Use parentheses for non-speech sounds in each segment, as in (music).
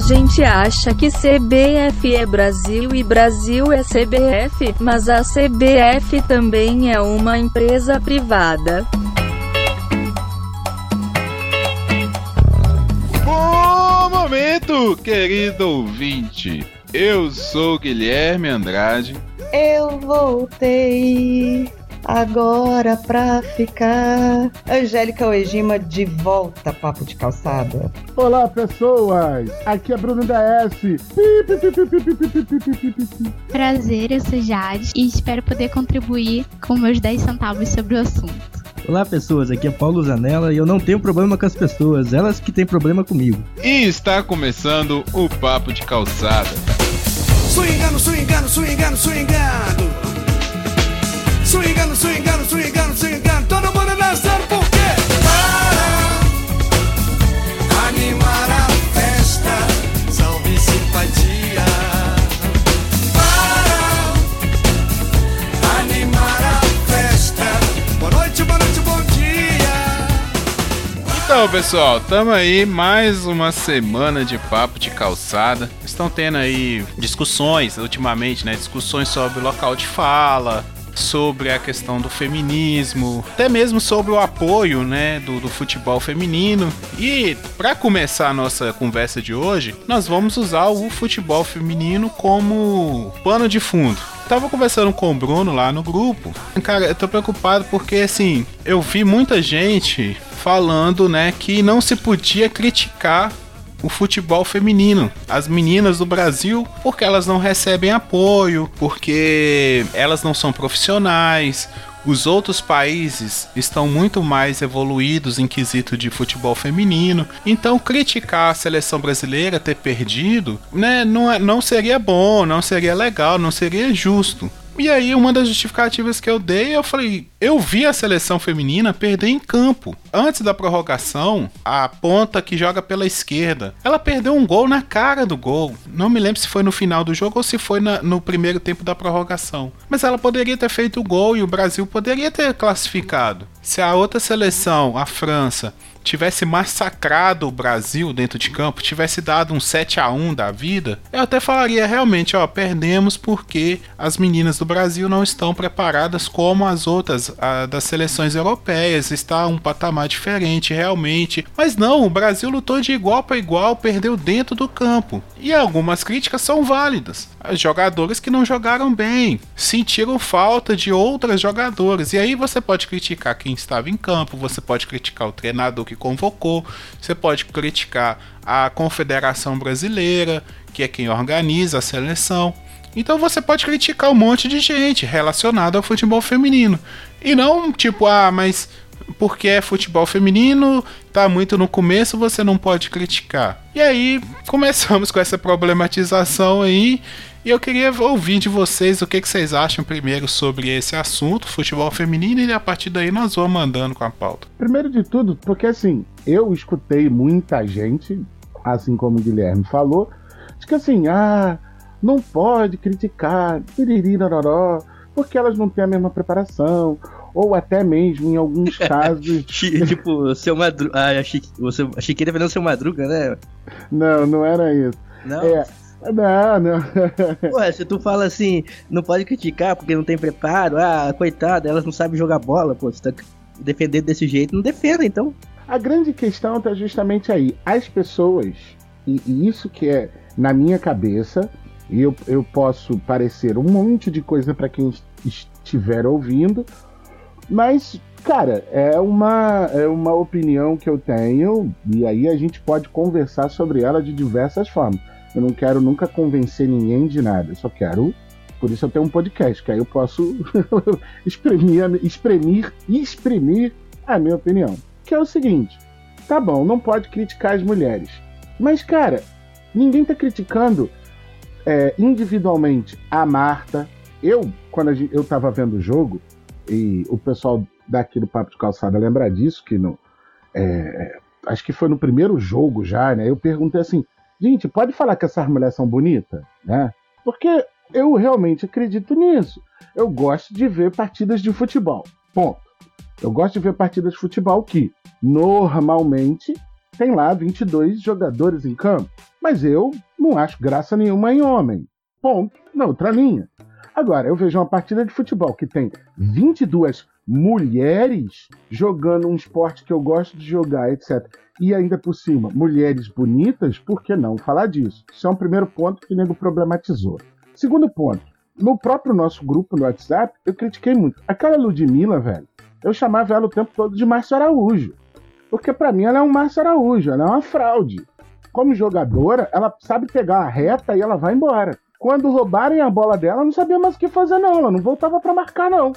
gente acha que CBF é Brasil e Brasil é CBF, mas a CBF também é uma empresa privada. Bom momento, querido ouvinte. Eu sou Guilherme Andrade. Eu voltei agora pra ficar. Angélica Oegima de volta, papo de calçada. Olá, pessoas! Aqui é Bruno da S. Prazer, eu sou Jade e espero poder contribuir com meus 10 centavos sobre o assunto. Olá pessoas, aqui é Paulo Zanella e eu não tenho problema com as pessoas, elas que têm problema comigo. E está começando o Papo de Calçada. Swingando, swingando, swingando, swingando. Swingando, swingando, swingando. Todo mundo dançando por quê? Para animar a festa. Salve simpatia. Para animar a festa. Boa noite, boa noite, bom dia. Então, pessoal, tamo aí mais uma semana de papo de calçada. Estão tendo aí discussões ultimamente, né? Discussões sobre local de fala, sobre a questão do feminismo, até mesmo sobre o apoio, né, do, do futebol feminino. E para começar a nossa conversa de hoje, nós vamos usar o futebol feminino como pano de fundo. Tava conversando com o Bruno lá no grupo. Cara, eu tô preocupado porque assim, eu vi muita gente falando, né, que não se podia criticar o futebol feminino, as meninas do Brasil, porque elas não recebem apoio, porque elas não são profissionais. Os outros países estão muito mais evoluídos em quesito de futebol feminino. Então, criticar a seleção brasileira ter perdido, né, não, é, não seria bom, não seria legal, não seria justo. E aí, uma das justificativas que eu dei, eu falei: eu vi a seleção feminina perder em campo. Antes da prorrogação, a ponta que joga pela esquerda, ela perdeu um gol na cara do gol. Não me lembro se foi no final do jogo ou se foi na, no primeiro tempo da prorrogação. Mas ela poderia ter feito o gol e o Brasil poderia ter classificado. Se a outra seleção, a França, tivesse massacrado o Brasil dentro de campo, tivesse dado um 7 a 1 da vida, eu até falaria realmente, ó, perdemos porque as meninas do Brasil não estão preparadas como as outras a, das seleções europeias, está um patamar diferente realmente. Mas não, o Brasil lutou de igual para igual, perdeu dentro do campo. E algumas críticas são válidas. Os jogadores que não jogaram bem, sentiram falta de outras jogadoras. E aí você pode criticar quem estava em campo, você pode criticar o treinador que convocou, você pode criticar a Confederação Brasileira, que é quem organiza a seleção. Então você pode criticar um monte de gente relacionada ao futebol feminino. E não tipo, ah, mas porque é futebol feminino, tá muito no começo, você não pode criticar. E aí começamos (laughs) com essa problematização aí. E eu queria ouvir de vocês o que, que vocês acham primeiro sobre esse assunto, futebol feminino, e a partir daí nós vamos andando com a pauta. Primeiro de tudo, porque assim, eu escutei muita gente, assim como o Guilherme falou, de que assim, ah, não pode criticar, piriri, nororó, porque elas não têm a mesma preparação, ou até mesmo em alguns (laughs) casos. (laughs) tipo, seu Madruga. Ah, achei, você, achei que ele defendendo seu Madruga, né? Não, não era isso. Não. É, não, não. (laughs) Ué, se tu fala assim, não pode criticar porque não tem preparo, ah, coitada, elas não sabem jogar bola, pô, você tá defendendo desse jeito, não defenda, então. A grande questão está justamente aí. As pessoas, e, e, isso que é na minha cabeça, e eu, eu posso parecer um monte de coisa para quem estiver ouvindo, mas, cara, é uma, é uma opinião que eu tenho, e aí a gente pode conversar sobre ela de diversas formas. Eu não quero nunca convencer ninguém de nada, eu só quero. Por isso eu tenho um podcast, que aí eu posso (laughs) exprimir, exprimir, exprimir a minha opinião. Que é o seguinte: tá bom, não pode criticar as mulheres. Mas, cara, ninguém tá criticando é, individualmente a Marta. Eu, quando gente, eu tava vendo o jogo, e o pessoal daqui do Papo de Calçada lembra disso, que no, é, acho que foi no primeiro jogo já, né? Eu perguntei assim: Gente, pode falar que essas mulheres são bonitas, né? Porque eu realmente acredito nisso. Eu gosto de ver partidas de futebol. Ponto. Eu gosto de ver partidas de futebol que normalmente tem lá 22 jogadores em campo. Mas eu não acho graça nenhuma em homem. Ponto. Na outra linha. Agora, eu vejo uma partida de futebol que tem 22 mulheres jogando um esporte que eu gosto de jogar, etc. E ainda por cima, mulheres bonitas, por que não falar disso? Isso é um primeiro ponto que o nego problematizou. Segundo ponto, no próprio nosso grupo no WhatsApp, eu critiquei muito. Aquela Ludmilla, velho, eu chamava ela o tempo todo de Márcio Araújo. Porque para mim ela é um Márcio Araújo, ela é uma fraude. Como jogadora, ela sabe pegar a reta e ela vai embora. Quando roubarem a bola dela, ela não sabia mais o que fazer, não. Ela não voltava para marcar, não.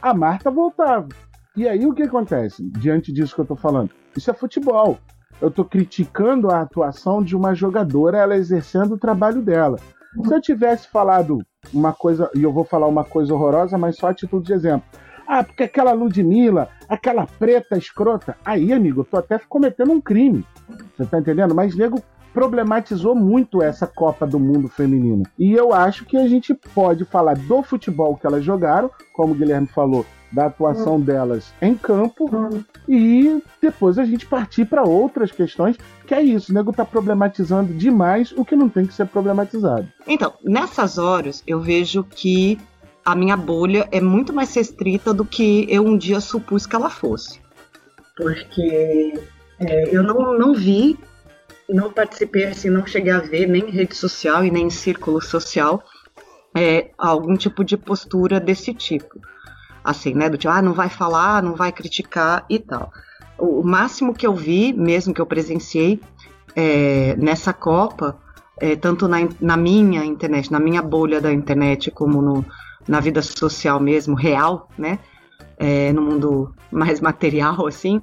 A Marta voltava. E aí o que acontece diante disso que eu tô falando? Isso é futebol. Eu tô criticando a atuação de uma jogadora, ela exercendo o trabalho dela. Se eu tivesse falado uma coisa, e eu vou falar uma coisa horrorosa, mas só a título de exemplo. Ah, porque aquela Ludmilla, aquela preta escrota. Aí, amigo, eu tô até cometendo um crime. Você tá entendendo? Mas nego problematizou muito essa Copa do Mundo feminino. E eu acho que a gente pode falar do futebol que elas jogaram, como o Guilherme falou, da atuação delas em campo e depois a gente partir para outras questões, que é isso, o nego tá problematizando demais o que não tem que ser problematizado. Então, nessas horas, eu vejo que a minha bolha é muito mais restrita do que eu um dia supus que ela fosse. Porque é, eu não, não vi, não participei, assim, não cheguei a ver nem em rede social e nem em círculo social é, algum tipo de postura desse tipo. Assim, né? Do tipo, ah, não vai falar, não vai criticar e tal. O máximo que eu vi, mesmo que eu presenciei é, nessa Copa, é, tanto na, na minha internet, na minha bolha da internet, como no, na vida social mesmo, real, né? É, no mundo mais material, assim,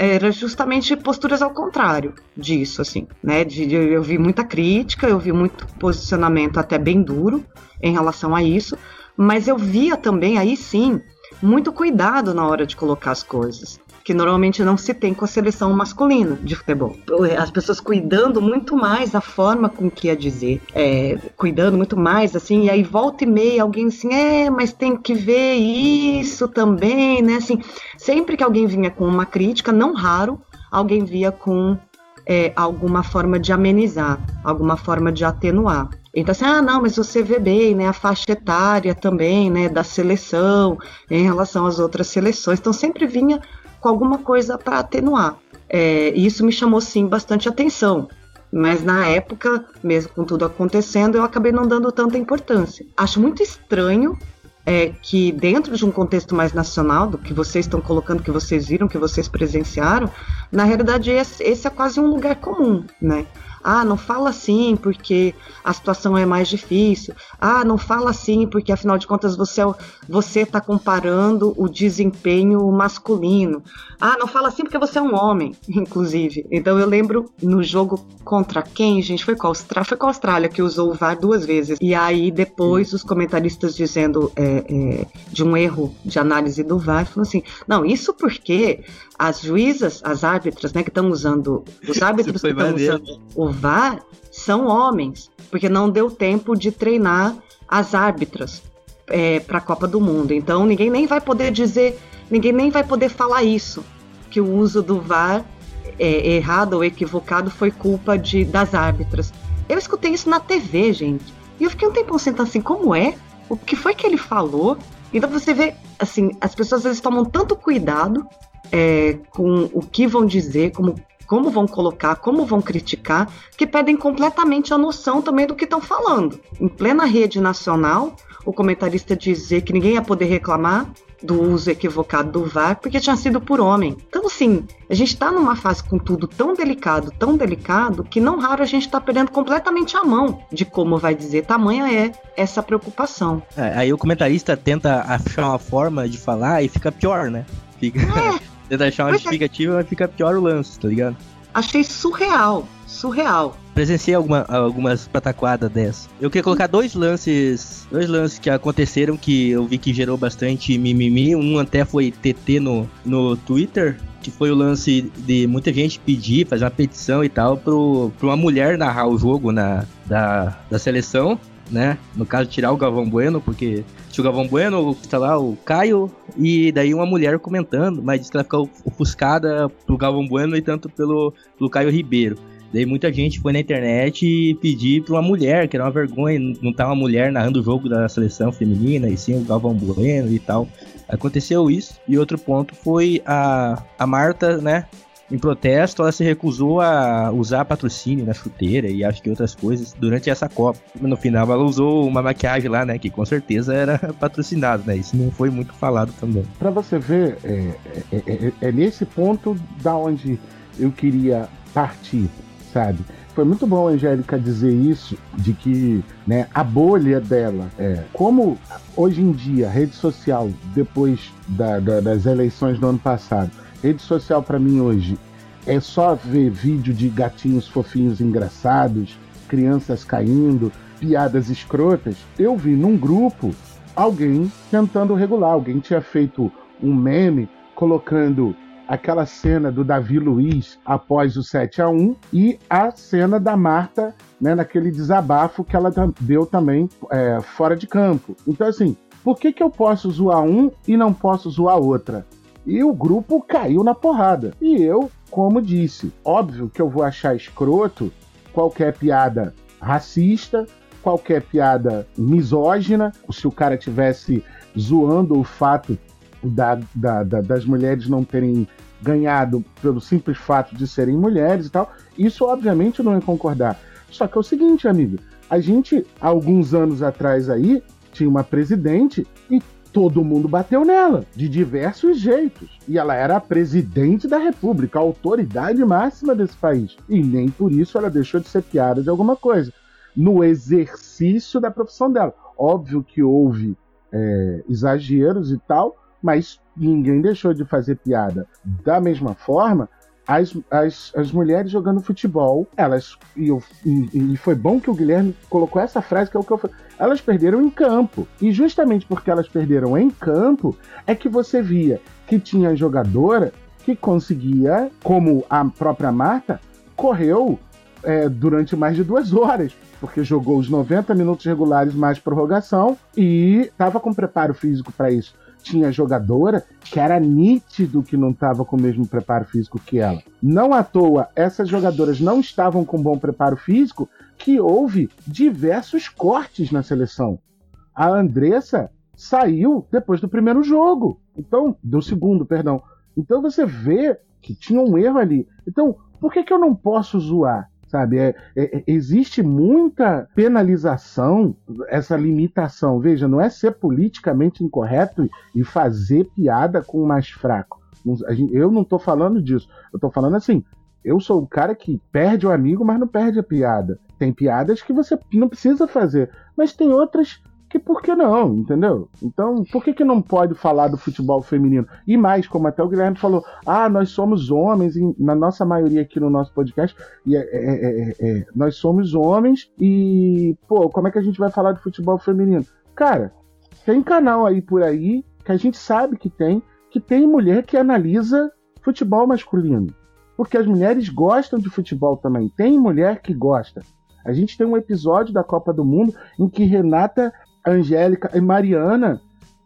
era justamente posturas ao contrário disso, assim, né? De, de, eu vi muita crítica, eu vi muito posicionamento até bem duro em relação a isso, mas eu via também, aí sim, muito cuidado na hora de colocar as coisas que normalmente não se tem com a seleção masculina de futebol. As pessoas cuidando muito mais da forma com que ia dizer, é, cuidando muito mais, assim, e aí volta e meia alguém assim, é, mas tem que ver isso também, né? Assim, sempre que alguém vinha com uma crítica, não raro, alguém via com é, alguma forma de amenizar, alguma forma de atenuar. Então, assim, ah, não, mas você vê bem, né, a faixa etária também, né, da seleção, em relação às outras seleções. Então, sempre vinha com alguma coisa para atenuar. É, e isso me chamou, sim, bastante atenção. Mas na época, mesmo com tudo acontecendo, eu acabei não dando tanta importância. Acho muito estranho é, que dentro de um contexto mais nacional, do que vocês estão colocando, que vocês viram, que vocês presenciaram, na realidade esse, é quase um lugar comum, né? Ah, não fala assim porque a situação é mais difícil. Ah, não fala assim porque afinal de contas você é você está comparando o desempenho masculino. Ah, não fala assim porque você é um homem, (laughs) inclusive. Então eu lembro no jogo contra quem, gente, foi com a Austrália, foi com a Austrália que usou o VAR duas vezes. E aí depois os comentaristas dizendo é, é, de um erro de análise do VAR, falando assim, não, isso porque as juízas, as árbitras, né, que estão usando, os árbitros que estão usando o VAR são homens, porque não deu tempo de treinar as árbitras é, para a Copa do Mundo. Então ninguém nem vai poder dizer, ninguém nem vai poder falar isso, que o uso do VAR é, errado ou equivocado foi culpa de, das árbitras. Eu escutei isso na TV, gente, e eu fiquei um tempo sentado assim, como é? O que foi que ele falou? Então você vê, assim, as pessoas às vezes tomam tanto cuidado é, com o que vão dizer, como, como vão colocar, como vão criticar, que perdem completamente a noção também do que estão falando. Em plena rede nacional, o comentarista dizer que ninguém ia poder reclamar do uso equivocado do VAR porque tinha sido por homem. Então, assim, a gente está numa fase com tudo tão delicado, tão delicado, que não raro a gente está perdendo completamente a mão de como vai dizer. Tamanha é essa preocupação. É, aí o comentarista tenta achar uma forma de falar e fica pior, né? Fica. É. (laughs) Tenta achar uma é. justificativa, mas fica pior o lance, tá ligado? Achei surreal, surreal. Presenciei alguma, algumas pataquadas dessa. Eu queria colocar dois lances, dois lances que aconteceram que eu vi que gerou bastante mimimi. Um até foi TT no, no Twitter, que foi o lance de muita gente pedir, fazer uma petição e tal, pro, pra uma mulher narrar o jogo na, da, da seleção. Né? No caso, tirar o Galvão Bueno, porque tinha o Galvão Bueno, tá lá o Caio, e daí uma mulher comentando, mas disse que ela ficou ofuscada pro Galvão Bueno e tanto pelo, pelo Caio Ribeiro. Daí muita gente foi na internet e pedir pra uma mulher, que era uma vergonha, não tá uma mulher narrando o jogo da seleção feminina, e sim o Galvão Bueno e tal. Aconteceu isso. E outro ponto foi a, a Marta, né? Em protesto, ela se recusou a usar patrocínio na chuteira e acho que outras coisas durante essa Copa. No final, ela usou uma maquiagem lá, né? Que com certeza era (laughs) patrocinado, né? Isso não foi muito falado também. Pra você ver, é, é- é- é nesse ponto da onde eu queria partir, sabe? Foi muito bom a Angélica dizer isso, de que né, a bolha dela, é, como hoje em dia, rede social, depois da- da- das eleições do ano passado, rede social pra mim hoje é só ver vídeo de gatinhos fofinhos engraçados, crianças caindo, piadas escrotas. Eu vi num grupo alguém tentando regular. Alguém tinha feito um meme colocando aquela cena do Davi Luiz após o 7 a 1 e a cena da Marta né, naquele desabafo que ela deu também é, fora de campo. Então, assim, por que, que eu posso zoar um e não posso zoar outra? E o grupo caiu na porrada. E eu, como disse, óbvio que eu vou achar escroto qualquer piada racista, qualquer piada misógina, se o cara tivesse zoando o fato da- da- da- das mulheres não terem ganhado pelo simples fato de serem mulheres e tal. Isso, obviamente, não ia concordar. Só que é o seguinte, amigo, a gente, há alguns anos atrás aí, tinha uma presidente e todo mundo bateu nela, de diversos jeitos. E ela era a presidente da república, a autoridade máxima desse país. E nem por isso ela deixou de ser piada de alguma coisa. No exercício da profissão dela. Óbvio que houve é, exageros e tal, mas ninguém deixou de fazer piada. Da mesma forma, as, as, as mulheres jogando futebol, elas. E, eu- e- e foi bom que o Guilherme colocou essa frase, que é o que eu falei. Elas perderam em campo. E justamente porque elas perderam em campo, é que você via que tinha jogadora que conseguia, como a própria Marta, correu é, durante mais de duas horas. Porque jogou os 90 minutos regulares mais prorrogação e estava com preparo físico para isso tinha jogadora que era nítido que não estava com o mesmo preparo físico que ela. Não à toa, essas jogadoras não estavam com bom preparo físico, que houve diversos cortes na seleção. A Andressa saiu depois do primeiro jogo. Então, do segundo, perdão. Então você vê que tinha um erro ali. Então, por que, que eu não posso zoar? Sabe, é, é- é- existe muita penalização, essa limitação. Veja, não é ser politicamente incorreto e fazer piada com o mais fraco. Eu não tô falando disso. Eu tô falando assim. Eu sou o cara que perde o amigo, mas não perde a piada. Tem piadas que você não precisa fazer, mas tem outras que por que não, entendeu? Então, por que, que não pode falar do futebol feminino? E mais, como até o Guilherme falou, ah, nós somos homens, e na nossa maioria aqui no nosso podcast, e é- é- é- é- é, nós somos homens, e, pô, como é que a gente vai falar de futebol feminino? Cara, tem canal aí por aí, que a gente sabe que tem, que tem mulher que analisa futebol masculino. Porque as mulheres gostam de futebol também. Tem mulher que gosta. A gente tem um episódio da Copa do Mundo em que Renata, Angélica e Mariana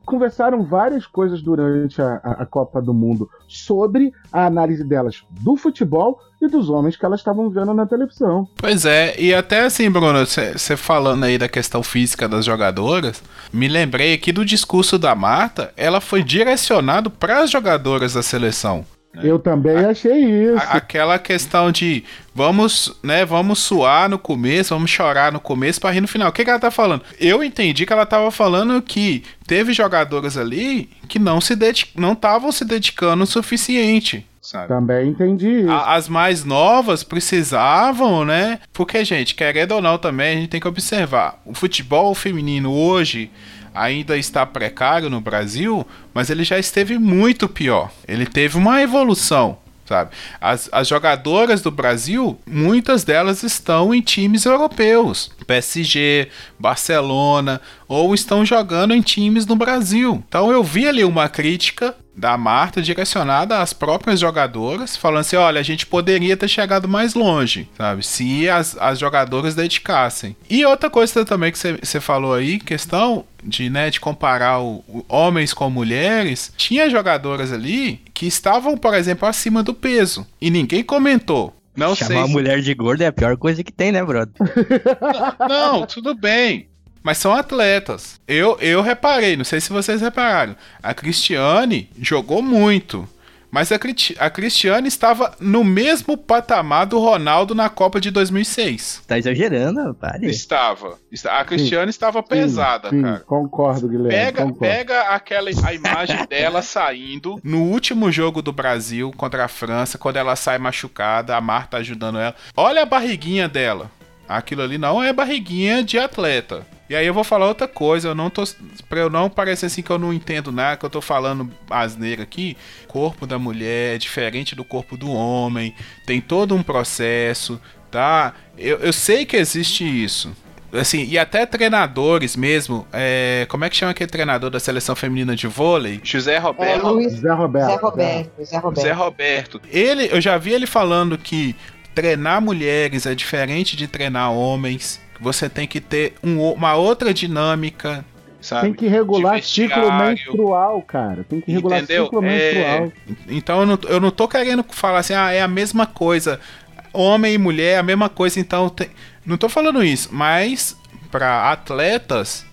conversaram várias coisas durante a, a- Copa do Mundo sobre a análise delas do futebol e dos homens que elas estavam vendo na televisão. Pois é, e até assim, Bruno, você falando aí da questão física das jogadoras, me lembrei aqui do discurso da Marta, ela foi direcionado para as jogadoras da seleção. Eu também achei isso. A- aquela questão de vamos, né, vamos suar no começo, vamos chorar no começo para rir no final. O que, que ela tá falando? Eu entendi que ela tava falando que teve jogadoras ali que não se não estavam se dedicando o suficiente, sabe? Também entendi isso. A- As mais novas precisavam, né? Porque, gente, querendo ou não também, a gente tem que observar. O futebol feminino hoje ainda está precário no Brasil, mas ele já esteve muito pior. Ele teve uma evolução, sabe? As, as jogadoras do Brasil, muitas delas estão em times europeus. PSG, Barcelona, ou estão jogando em times no Brasil. Então eu vi ali uma crítica da Marta direcionada às próprias jogadoras, falando assim: olha, a gente poderia ter chegado mais longe, sabe? Se as, as jogadoras dedicassem. E outra coisa também que você falou aí, questão de, né, de comparar o, o homens com mulheres, tinha jogadoras ali que estavam, por exemplo, acima do peso. E ninguém comentou. Não Chamar sei. se- mulher de gorda é a pior coisa que tem, né, brother? (laughs) Não, tudo bem. Mas são atletas. Eu, eu reparei, não sei se vocês repararam. A Cristiane jogou muito. Mas a, a Cristiane estava no mesmo patamar do Ronaldo na Copa de 2006. Tá exagerando, pare. Estava. Esta- A Cristiane estava pesada, sim, cara. Concordo, Guilherme. Pega, concordo. pega aquela a imagem (laughs) dela saindo no último jogo do Brasil contra a França, quando ela sai machucada, a Marta ajudando ela. Olha a barriguinha dela. Aquilo ali não é barriguinha de atleta. E aí eu vou falar outra coisa, eu não tô para eu não parecer assim que eu não entendo nada, que eu tô falando asneira aqui. O corpo da mulher é diferente do corpo do homem, tem todo um processo, tá? Eu, eu sei que existe isso. Assim, e até treinadores mesmo. é, como é que chama aquele treinador da seleção feminina de vôlei? José É, Roberto. Luiz Zé Roberto. Zé Roberto. Zé Roberto. Ele, eu já vi ele falando que treinar mulheres é diferente de treinar homens. Você tem que ter um uma outra dinâmica, sabe? Tem que regular ciclo menstrual, cara. Tem que regular Entendeu? ciclo É, menstrual. Então eu não, eu não tô querendo falar assim, ah, é a mesma coisa. Homem e mulher é a mesma coisa, então tem... não tô falando isso, mas pra atletas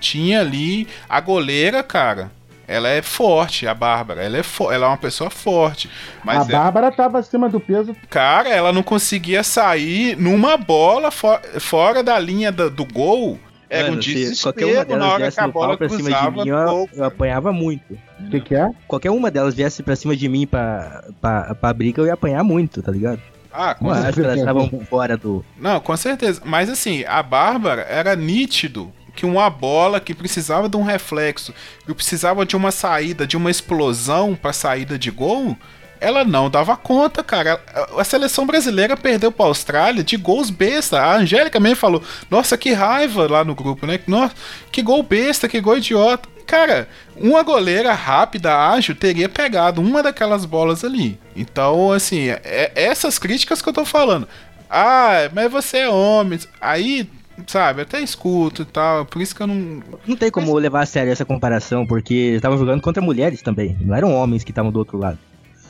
tinha ali a goleira, cara. Ela é forte, a Bárbara. Ela é, ela é uma pessoa forte. Mas a ela- Bárbara tava acima do peso. Cara, ela não conseguia sair numa bola fo- fora da linha do, do gol. Era um Mano, se qualquer uma desespero delas na hora viesse que a bola pra cima de mim, eu, eu apanhava muito. O que, que é? Qualquer uma delas viesse pra cima de mim pra, pra, pra briga, eu ia apanhar muito, tá ligado? Ah, com acho que elas estavam fora do. Não, com certeza. Mas assim, a Bárbara era nítido que uma bola que precisava de um reflexo, que precisava de uma saída, de uma explosão para saída de gol, ela não dava conta, cara. A- seleção brasileira perdeu para a Austrália de gols besta. A Angélica mesmo falou: "Nossa, que raiva lá no grupo, né? Nossa, que gol besta, que gol idiota". Cara, uma goleira rápida, ágil, teria pegado uma daquelas bolas ali. Então, assim, é essas críticas que eu tô falando. Ah, mas você é homem. Aí, sabe, até escuto e tal. Por isso que eu não. Não tem como levar a sério essa comparação, porque eles estavam jogando contra mulheres também. Não eram homens que estavam do outro lado.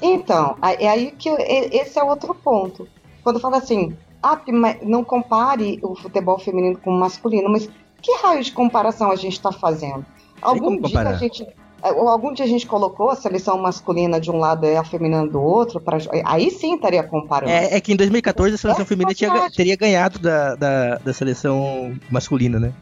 Então, é aí que eu- esse é outro ponto. Quando fala assim, ah, mas não compare o futebol feminino com o masculino, mas que raio de comparação a gente está fazendo? Algum dia comparar. a gente. É, Algum dia a gente colocou a seleção masculina de um lado e a feminina do outro, pra, aí sim estaria comparando. É, é que em 2014 a seleção É feminina tinha, teria ganhado da, da, da seleção masculina, né?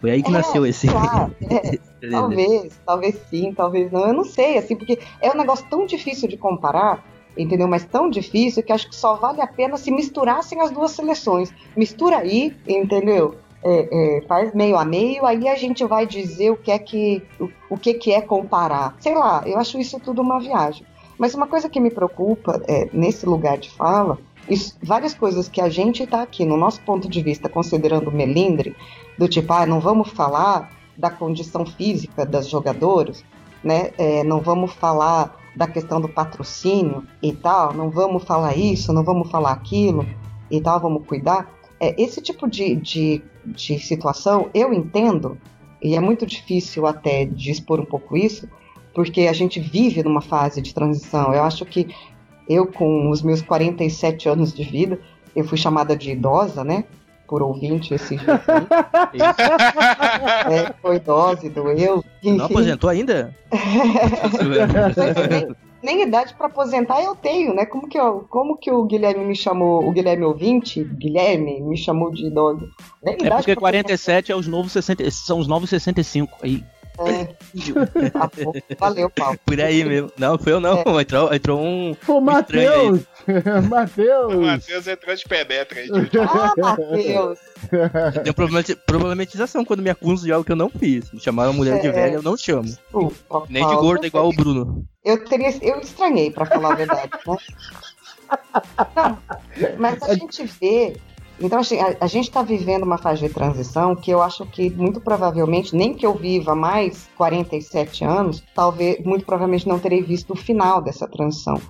Foi aí que É, nasceu esse. claro, (laughs) é. Talvez, talvez sim, talvez não. Eu não sei, assim, porque é um negócio tão difícil de comparar, entendeu? Mas tão difícil que acho que só vale a pena se misturassem as duas seleções. Mistura aí, entendeu? É, é, faz meio a meio, aí a gente vai dizer o que é que o, o que, que é comparar. Sei lá, eu acho isso tudo uma viagem. Mas uma coisa que me preocupa é, nesse lugar de fala, isso- várias coisas que a gente está aqui, no nosso ponto de vista, considerando melindre, do tipo, ah, não vamos falar da condição física das jogadoras, né? É, não vamos falar da questão do patrocínio e tal, não vamos falar isso, não vamos falar aquilo e tal, vamos cuidar. É, esse tipo de, de, de situação eu entendo, e é muito difícil até de expor um pouco isso, porque a gente vive numa fase de transição. Eu acho que eu, com os meus 47 anos de vida, eu fui chamada de idosa, né? Por ouvinte esse dia. (laughs) é, foi dose, doeu. Não enfim. aposentou ainda? (laughs) nem, idade para aposentar eu tenho, né? Como que, eu, como que o Guilherme me chamou, o Guilherme ouvinte, Guilherme me chamou de idoso? Nem É idade porque pra 47 é os novos 60, são os novos 65. Aí, Tá bom. Valeu, Paulo. Por aí mesmo. Não, foi eu não. É. Entrou, entrou um. Pô, (laughs) Matheus! O Matheus! Matheus entrou de penetra aí. Ah, Matheus. Deu problemati- problematização quando me acusam de algo que eu não fiz. Me chamaram mulher de É. velha, eu não chamo. Desculpa, Nem de gorda igual o Bruno. Eu teria, eu estranhei, para falar a verdade, né? Não, mas a gente vê Então, assim, a, a gente está vivendo uma fase de transição que eu acho que muito provavelmente, nem que eu viva mais 47 anos, talvez, muito provavelmente não terei visto o final dessa transição.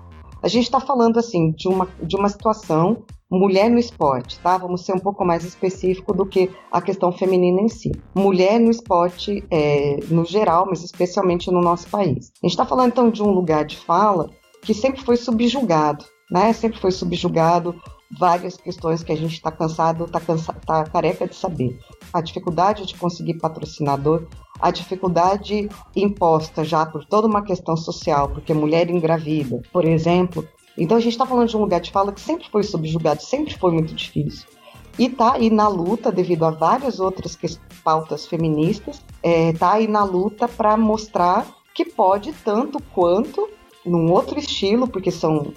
A gente está falando, assim, de uma, de uma situação mulher no esporte, tá? Vamos ser um pouco mais específico do que a questão feminina em si. Mulher no esporte é, no geral, mas especialmente no nosso país. A gente está falando então de um lugar de fala que sempre foi subjugado, né? Sempre foi subjugado várias questões que a gente está cansado, está cansa tá careca de saber. A dificuldade de conseguir patrocinador, a dificuldade imposta já por toda uma questão social, porque mulher engravida, por exemplo. Então a gente está falando de um lugar de fala que sempre foi subjugado, sempre foi muito difícil. E tá aí na luta, devido a várias outras pautas feministas, é, tá aí na luta para mostrar que pode tanto quanto num outro estilo, porque são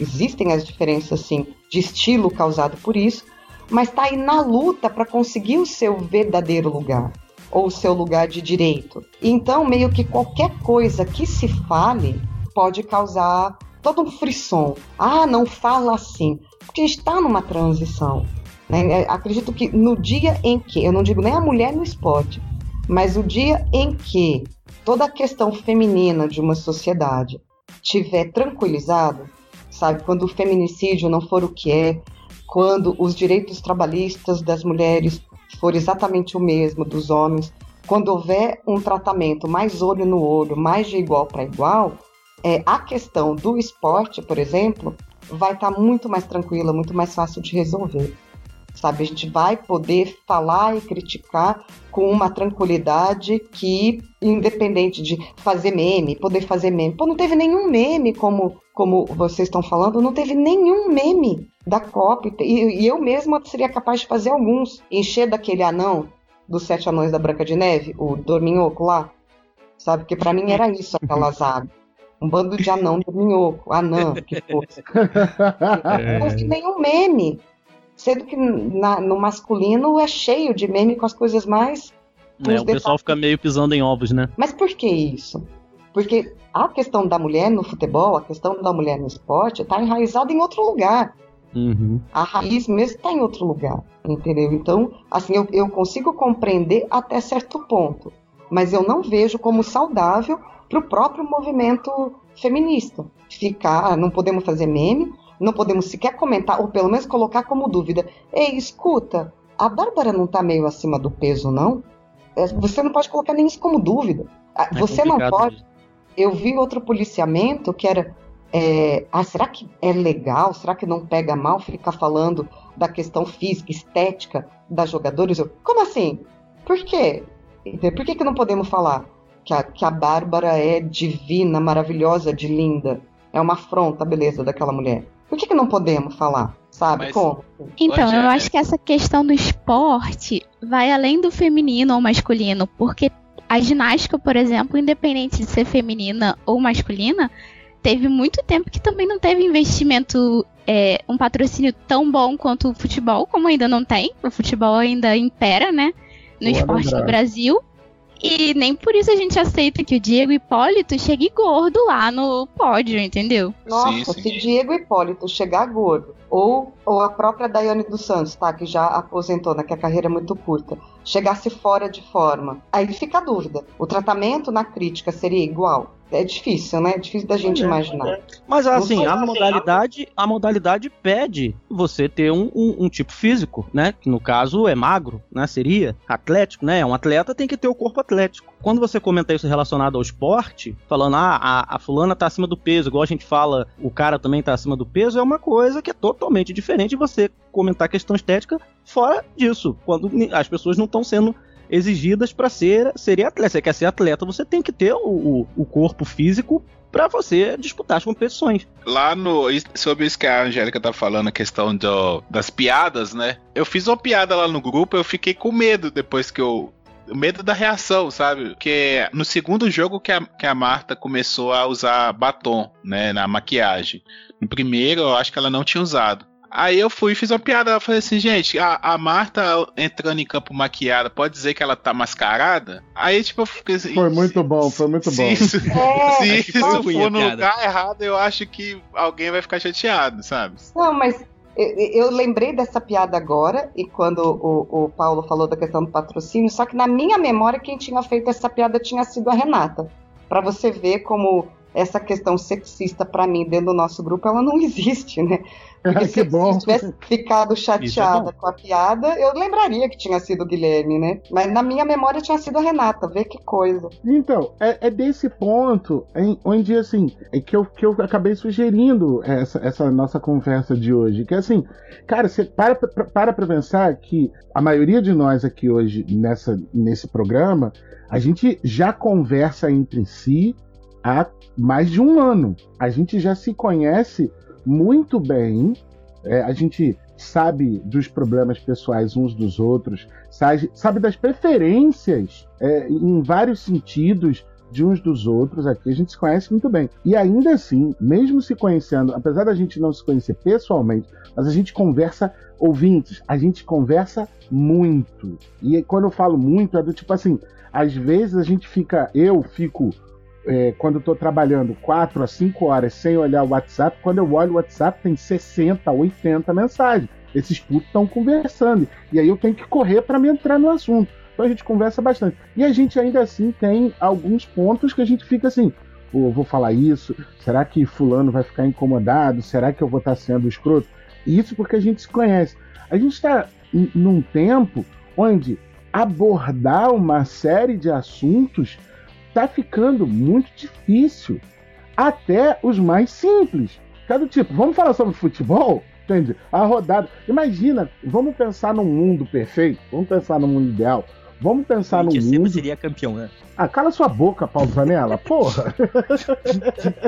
existem as diferenças sim de estilo causado por isso, mas está aí na luta para conseguir o seu verdadeiro lugar ou o seu lugar de direito. Então, meio que qualquer coisa que se fale pode causar todo um frisson. Ah, não fala assim, porque a gente está numa transição. Né? É, acredito que no dia em que, eu não digo nem a mulher no esporte, mas o dia em que toda a questão feminina de uma sociedade tiver tranquilizado, sabe? Quando o feminicídio não for o que é, quando os direitos trabalhistas das mulheres for exatamente o mesmo dos homens, quando houver um tratamento mais olho no olho, mais de igual para igual, é, a questão do esporte, por exemplo, vai estar tá muito mais tranquila, muito mais fácil de resolver sabe? A gente vai poder falar e criticar com uma tranquilidade que, independente de fazer meme, poder fazer meme. Pô, não teve nenhum meme, como, como vocês estão falando, não teve nenhum meme da COP. E, e eu mesma seria capaz de fazer alguns. Encher daquele anão dos Sete Anões da Branca de Neve, o Dorminhoco lá, sabe? Porque para mim era isso, aquela (laughs) zaga. Um bando de anão dorminhoco, anã, que fosse. É. (laughs) Não teve nenhum meme Sendo que na, no masculino é cheio de meme com as coisas mais. É, o pessoal fica meio pisando em ovos, né? Mas por que isso? Porque a questão da mulher no futebol, a questão da mulher no esporte, está enraizada em outro lugar. Uhum. A raiz mesmo está em outro lugar, entendeu? Então, assim, eu, eu consigo compreender até certo ponto, mas eu não vejo como saudável para o próprio movimento feminista. Ficar, ah, não podemos fazer meme, não podemos sequer comentar, ou pelo menos colocar como dúvida. Ei, escuta, a Bárbara não está meio acima do peso, não? É, você não pode colocar nem isso como dúvida. Ah, é você não pode. Eu vi outro policiamento que era. É, ah, será que é legal? Será que não pega mal ficar falando da questão física, estética das jogadoras? Eu, como assim? Por quê? Por que, que não podemos falar que a, que a Bárbara é divina, maravilhosa, de linda? É uma afronta a beleza daquela mulher. Por que, que não podemos falar? Sabe Mas, como? Então, eu acho que essa questão do esporte vai além do feminino ou masculino, porque a ginástica, por exemplo, independente de ser feminina ou masculina, teve muito tempo que também não teve investimento, é, um patrocínio tão bom quanto o futebol, como ainda não tem. O futebol ainda impera, né? No Boa esporte do Brasil. E nem por isso a gente aceita que o Diego Hipólito chegue gordo lá no pódio, entendeu? Nossa, sim, sim. se Diego Hipólito chegar gordo, ou, ou a própria Daiane dos Santos, tá, que já aposentou, né, que a carreira é muito curta, chegasse fora de forma, aí fica a dúvida. O tratamento na crítica seria igual? é difícil, né? É difícil da gente é, imaginar. É. Mas assim, a modalidade, a modalidade pede você ter um, um, um, tipo físico, né? Que no caso é magro, né? Seria atlético, né? Um atleta tem que ter o corpo atlético. Quando você comenta isso relacionado ao esporte, falando, ah, a, a fulana tá acima do peso, igual a gente fala, o cara também tá acima do peso, é uma coisa que é totalmente diferente de você comentar questão estética fora disso, quando as pessoas não estão sendo exigidas para ser, ser atleta. Você quer ser atleta, você tem que ter o, o corpo físico para você disputar as competições. Lá no. Sobre isso que a Angélica tá falando, a questão do, das piadas, né? Eu fiz uma piada lá no grupo, eu fiquei com medo depois que eu. Medo da reação, sabe? Porque no segundo jogo que a, que a Marta começou a usar batom, né? Na maquiagem. No primeiro, eu acho que ela não tinha usado. Aí eu fui e fiz uma piada. Eu falei assim, gente, a, a Marta entrando em campo maquiada, pode dizer que ela tá mascarada? Aí, tipo, eu fiquei assim. Foi muito bom, foi muito bom. Se isso, (laughs) é, se isso for no lugar errado, eu acho que alguém vai ficar chateado, sabe? Não, mas Eu, eu lembrei dessa piada agora, e quando o, o Paulo falou da questão do patrocínio, só que na minha memória quem tinha feito essa piada tinha sido a Renata. Para você ver como essa questão sexista para mim dentro do nosso grupo ela não (laughs) existe, né? Porque que se, bom. se tivesse ficado chateada com a piada, eu lembraria que tinha sido o Guilherme, né? Mas na minha memória tinha sido a Renata, vê que coisa. Então, é, é desse ponto em- onde, assim, é que eu, que eu acabei sugerindo essa, essa nossa conversa de hoje. Que, assim, cara, você para, pra- para pra pensar que a maioria de nós aqui hoje, nessa, nesse programa, a gente já conversa entre si há mais de um ano. A gente já se conhece muito bem, é, a gente sabe dos problemas pessoais uns dos outros, sabe, sabe das preferências é, em vários sentidos de uns dos outros aqui, a gente se conhece muito bem. E ainda assim, mesmo se conhecendo, apesar da gente não se conhecer pessoalmente, mas a gente conversa ouvintes, a gente conversa muito. E quando eu falo muito, é do tipo assim, às vezes a gente fica, eu fico é, quando eu tô trabalhando 4 a 5 horas sem olhar o WhatsApp, quando eu olho o WhatsApp tem 60, 80 mensagens. Esses putos estão conversando. E aí eu tenho que correr para me entrar no assunto. Então a gente conversa bastante. E a gente ainda assim tem alguns pontos que a gente fica assim. Vou falar isso? Será que fulano vai ficar incomodado? Será que eu vou estar sendo escroto? Isso porque a gente se conhece. A gente está num tempo onde abordar uma série de assuntos tá ficando muito difícil. Até os mais simples. É do tipo, vamos falar sobre futebol? Entende? A rodada. Imagina, vamos pensar num mundo perfeito, vamos pensar num mundo ideal. Vamos pensar num Corinthians sempre mundo. seria campeão, né? Ah, cala sua boca, Paulo Zanella, porra! (laughs)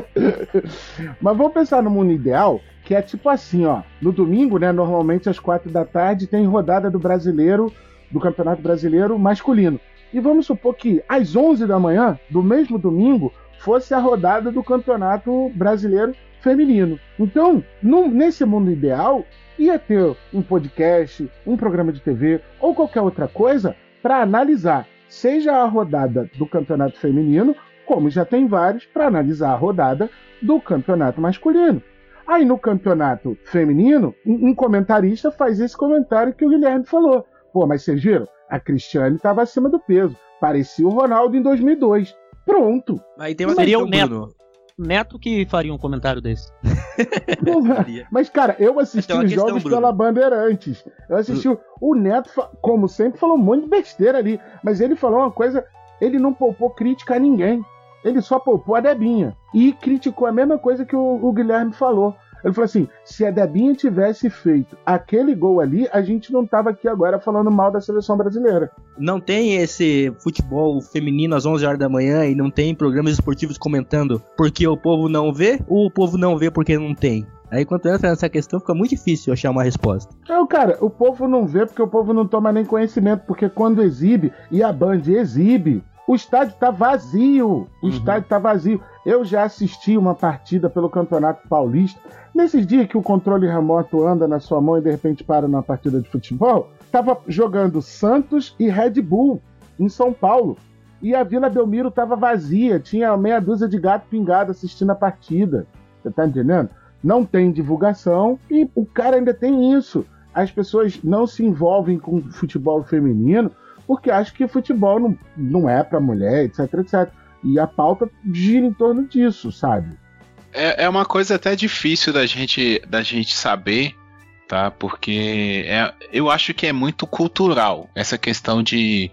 Mas vamos pensar no mundo ideal, que é tipo assim, ó. No domingo, né, normalmente às quatro da tarde, tem rodada do brasileiro, do Campeonato Brasileiro masculino. E vamos supor que às 11 da manhã, do mesmo domingo, fosse a rodada do Campeonato Brasileiro feminino. Então, num- nesse mundo ideal, ia ter um podcast, um programa de TV ou qualquer outra coisa para analisar, seja a rodada do campeonato feminino, como já tem vários, para analisar a rodada do campeonato masculino. Aí no campeonato feminino, um, comentarista faz esse comentário que o Guilherme falou. Pô, mas vocês viram? A Cristiane estava acima do peso. Parecia o Ronaldo em 2002. Pronto. Aí tem uma Seria o Neto. Neto que faria um comentário desse. (laughs) Porra. Mas, cara, eu assisti os questão, jogos Bruno. pela Bandeirantes. Eu assisti o- o Neto, como sempre, falou um monte de besteira ali. Mas ele falou uma coisa, ele não poupou crítica a ninguém. Ele só poupou a Debinha. E criticou a mesma coisa que o, o Guilherme falou. Ele falou assim: se a Debinha tivesse feito aquele gol ali, a gente não tava aqui agora falando mal da seleção brasileira. Não tem esse futebol feminino às 11 horas da manhã e não tem programas esportivos comentando porque o povo não vê ou o povo não vê porque não tem? Aí quando entra nessa questão fica muito difícil achar uma resposta. Então, cara, o povo não vê porque o povo não toma nem conhecimento, porque quando exibe, e a Band exibe, o estádio tá vazio. O estádio tá vazio. Eu já assisti uma partida pelo Campeonato Paulista. Nesses dias que o controle remoto anda na sua mão e de repente para numa partida de futebol, tava jogando Santos e Red Bull em São Paulo. E a Vila Belmiro tava vazia, tinha meia dúzia de gato pingado assistindo a partida. Você tá entendendo? Não tem divulgação e o cara ainda tem isso. As pessoas não se envolvem com futebol feminino porque acham que futebol não, não é pra mulher, etc, etc. E a pauta gira em torno disso, sabe? É, é uma coisa até difícil da gente, da gente saber, tá? Porque é, eu acho que é muito cultural essa questão de,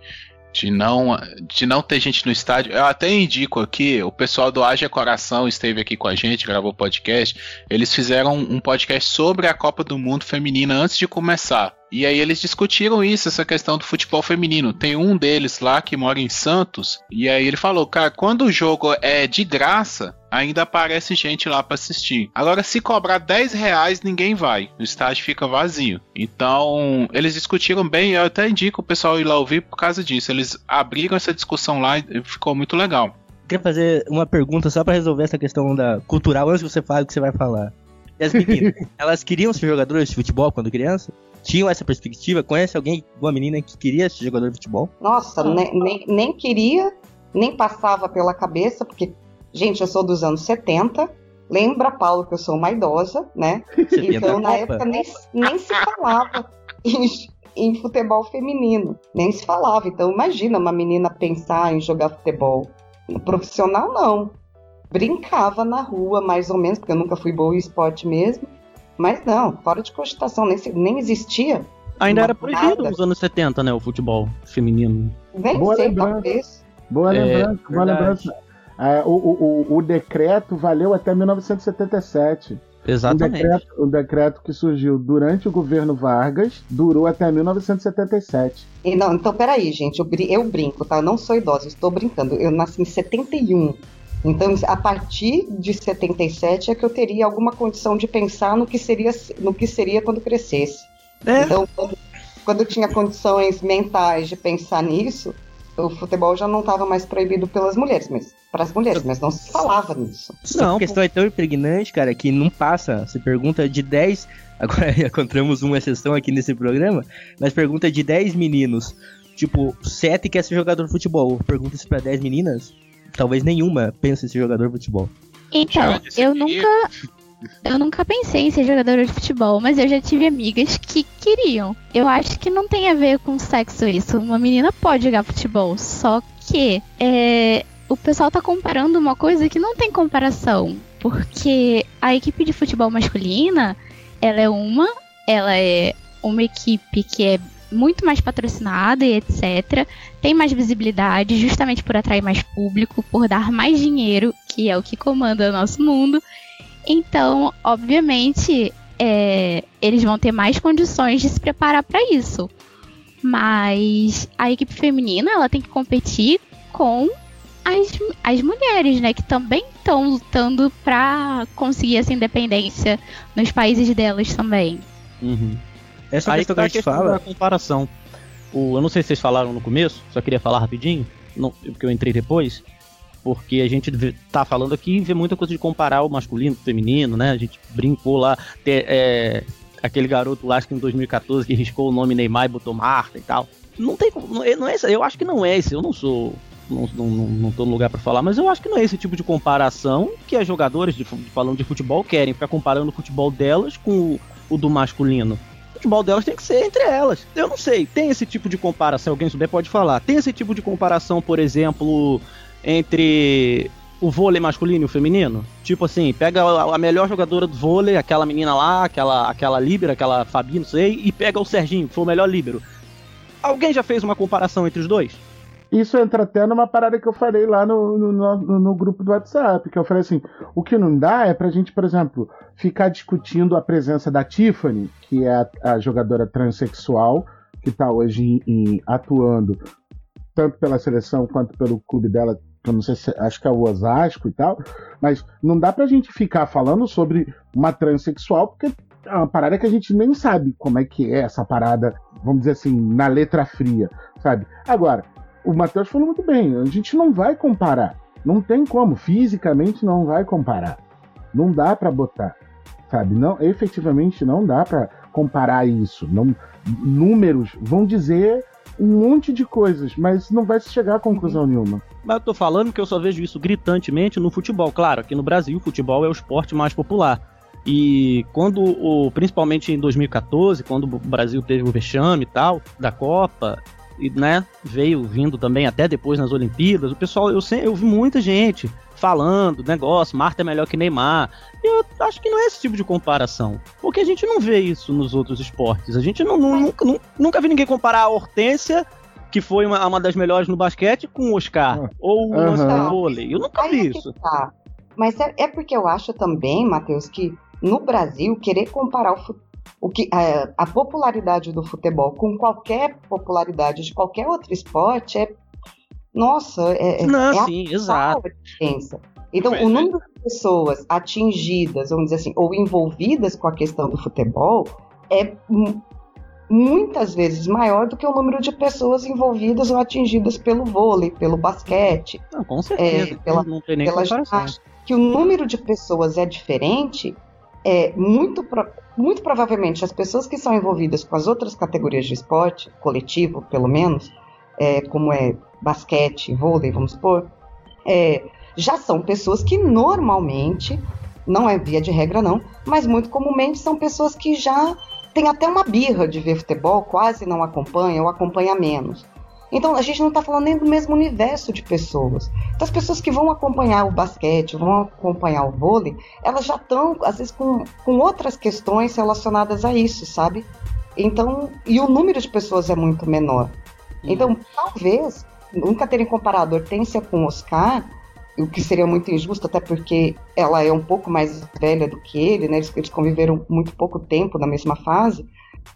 de, não, de não ter gente no estádio. Eu até indico aqui, o pessoal do Haja Coração esteve aqui com a gente, gravou podcast. Eles fizeram um podcast sobre a Copa do Mundo Feminina antes de começar. E aí eles discutiram isso, essa questão do futebol feminino. Tem um deles lá que mora em Santos, e aí ele falou, cara, quando o jogo é de graça, ainda aparece gente lá pra assistir. Agora, se cobrar 10 reais, ninguém vai. O estádio fica vazio. Então, eles discutiram bem, eu até indico o pessoal ir lá ouvir por causa disso. Eles abriram essa discussão lá e ficou muito legal. Queria fazer uma pergunta só pra resolver essa questão da cultural antes que você fale o que você vai falar. E as meninas, (laughs) elas queriam ser jogadoras de futebol quando criança? Tinham essa perspectiva? Conhece alguém, uma menina que queria ser jogador de futebol? Nossa, ne- nem, nem queria, nem passava pela cabeça, porque, gente, eu sou dos anos 70, Lembra, Paulo, que eu sou uma idosa, né? Então, na época, nem, nem se falava (laughs) em, em futebol feminino. Nem se falava. Então, imagina uma menina pensar em jogar futebol. Profissional, não. Brincava na rua, mais ou menos, porque eu nunca fui boa em esporte mesmo. Mas não, fora de cogitação, nem, nem existia. Ainda era proibido nada. nos anos 70, né? O futebol feminino. Nem Boa sei, lembrança. talvez. Boa É, lembrança, boa lembrança. É, o, o, o, decreto valeu até 1977. Um Exatamente. decreto, um decreto que surgiu durante o governo Vargas durou até 1977. E não, então, peraí, gente, eu, bri- eu brinco, tá? Eu não sou idosa, estou brincando. Eu nasci em 71. Então, a partir de 77 é que eu teria alguma condição de pensar no que seria, no que seria quando crescesse. É. Então, quando, quando eu tinha condições mentais de pensar nisso, o futebol já não estava mais proibido pelas mulheres, mas para as mulheres, mas não se falava nisso. Não, a questão é tão impregnante, cara, que não passa. Você pergunta de 10. (laughs) Agora (laughs) encontramos uma exceção aqui nesse programa, mas pergunta de 10 meninos. Tipo, 7 quer ser jogador de futebol. Pergunta isso pra 10 meninas. Talvez nenhuma pense em ser jogador de futebol. Então, eu nunca. Eu nunca pensei em ser jogadora de futebol, mas eu já tive amigas que queriam. Eu acho que não tem a ver com sexo isso. Uma menina pode jogar futebol, só que é, o pessoal tá comparando uma coisa que não tem comparação. Porque a equipe de futebol masculina, ela é uma, ela é uma equipe que é muito mais patrocinada e etc. Tem mais visibilidade, justamente por atrair mais público, por dar mais dinheiro, que é o que comanda o nosso mundo. Então, obviamente, é, eles vão ter mais condições de se preparar para isso. Mas a equipe feminina, ela tem que competir com as, as mulheres, né? Que também estão lutando para conseguir essa independência nos países delas também. Uhum. Essa Aí questão tá que a a gente questão fala. da comparação. O, eu não sei se vocês falaram no começo, só queria falar rapidinho, não, porque eu entrei depois, porque a gente vê- tá falando aqui e vê muita coisa de comparar o masculino com o feminino, né? A gente brincou lá, ter, é, aquele garoto lá, acho que em 2014, que riscou o nome Neymar e botou Marta e tal. Não tem como- não é, não é eu acho que não é esse, eu não sou. Não, não, não, tô no lugar pra falar, mas eu acho que não é esse tipo de comparação que as jogadoras de, falando de futebol querem, ficar comparando o futebol delas com o, o do masculino futebol delas tem que ser entre elas. Eu não sei, tem esse tipo de comparação, alguém souber pode falar. Tem esse tipo de comparação, por exemplo, entre o vôlei masculino e o feminino? Tipo assim, pega a, melhor jogadora do vôlei, aquela menina lá, aquela, aquela líbero, aquela Fabi, não sei, e pega o Serginho, que foi o melhor líbero. Alguém já fez uma comparação entre os dois? Isso entra até numa parada que eu falei lá no, no, no- no grupo do WhatsApp, que eu falei assim, o que não dá é pra gente, por exemplo, ficar discutindo a presença da Tiffany, que é a, a jogadora transexual, que tá hoje em- em- atuando tanto pela seleção quanto pelo clube dela, que eu não sei se acho que é o Osasco e tal, mas não dá pra gente ficar falando sobre uma transexual, porque é uma parada que a gente nem sabe como é que é essa parada, vamos dizer assim, na letra fria, sabe? Agora, o Matheus falou muito bem, a gente não vai comparar. Não tem como, fisicamente não vai comparar. Não dá pra botar, sabe? Não, efetivamente não dá pra comparar isso. Não, números vão dizer um monte de coisas, mas não vai se chegar a conclusão nenhuma. Mas eu tô falando que eu só vejo isso gritantemente no futebol. Claro, aqui no Brasil o futebol é o esporte mais popular. E quando, o, principalmente em 2014, quando o Brasil teve o vexame e tal, da Copa, né, veio vindo também até depois nas Olimpíadas, o pessoal, eu, sempre, eu vi muita gente falando, negócio, Marta é melhor que Neymar. E eu acho que não é esse tipo de comparação. Porque a gente não vê isso nos outros esportes. A gente não, não- nunca, nunca, nunca vi ninguém comparar a Hortência que foi uma, uma das melhores no basquete com o Oscar. Ah. Ou o Aham. do vôlei. Eu nunca Aí vi é isso. tá. Mas é, é porque eu acho também, Matheus, que no Brasil, querer comparar o, fu- o que, a, a popularidade do futebol com qualquer popularidade de qualquer outro esporte é. Nossa, é, é- Não, é sim, exato. a diferença. Então, Mas o é- número de pessoas atingidas, vamos dizer assim, ou envolvidas com a questão do futebol é mu- muitas vezes maior do que o número de pessoas envolvidas ou atingidas pelo vôlei, pelo basquete Não, com certeza. É, pela- não tem nem pela que o número de pessoas é diferente, é muito, muito provavelmente as pessoas que são envolvidas com as outras categorias de esporte, coletivo pelo menos, é, como é basquete, vôlei, vamos supor, é, já são pessoas que normalmente não é via de regra não, mas muito comumente são pessoas que já têm até uma birra de ver futebol, quase não acompanham ou acompanha menos. Então a gente não está falando nem do mesmo universo de pessoas. Então as pessoas que vão acompanhar o basquete, vão acompanhar o vôlei, elas já estão, às vezes, com, com outras questões relacionadas a isso, sabe? Então, e o número de pessoas é muito menor. Então, talvez, nunca terem comparado Hortência com Oscar, o que seria muito injusto, até porque ela é um pouco mais velha do que ele, né? Eles, eles conviveram muito pouco tempo na mesma fase.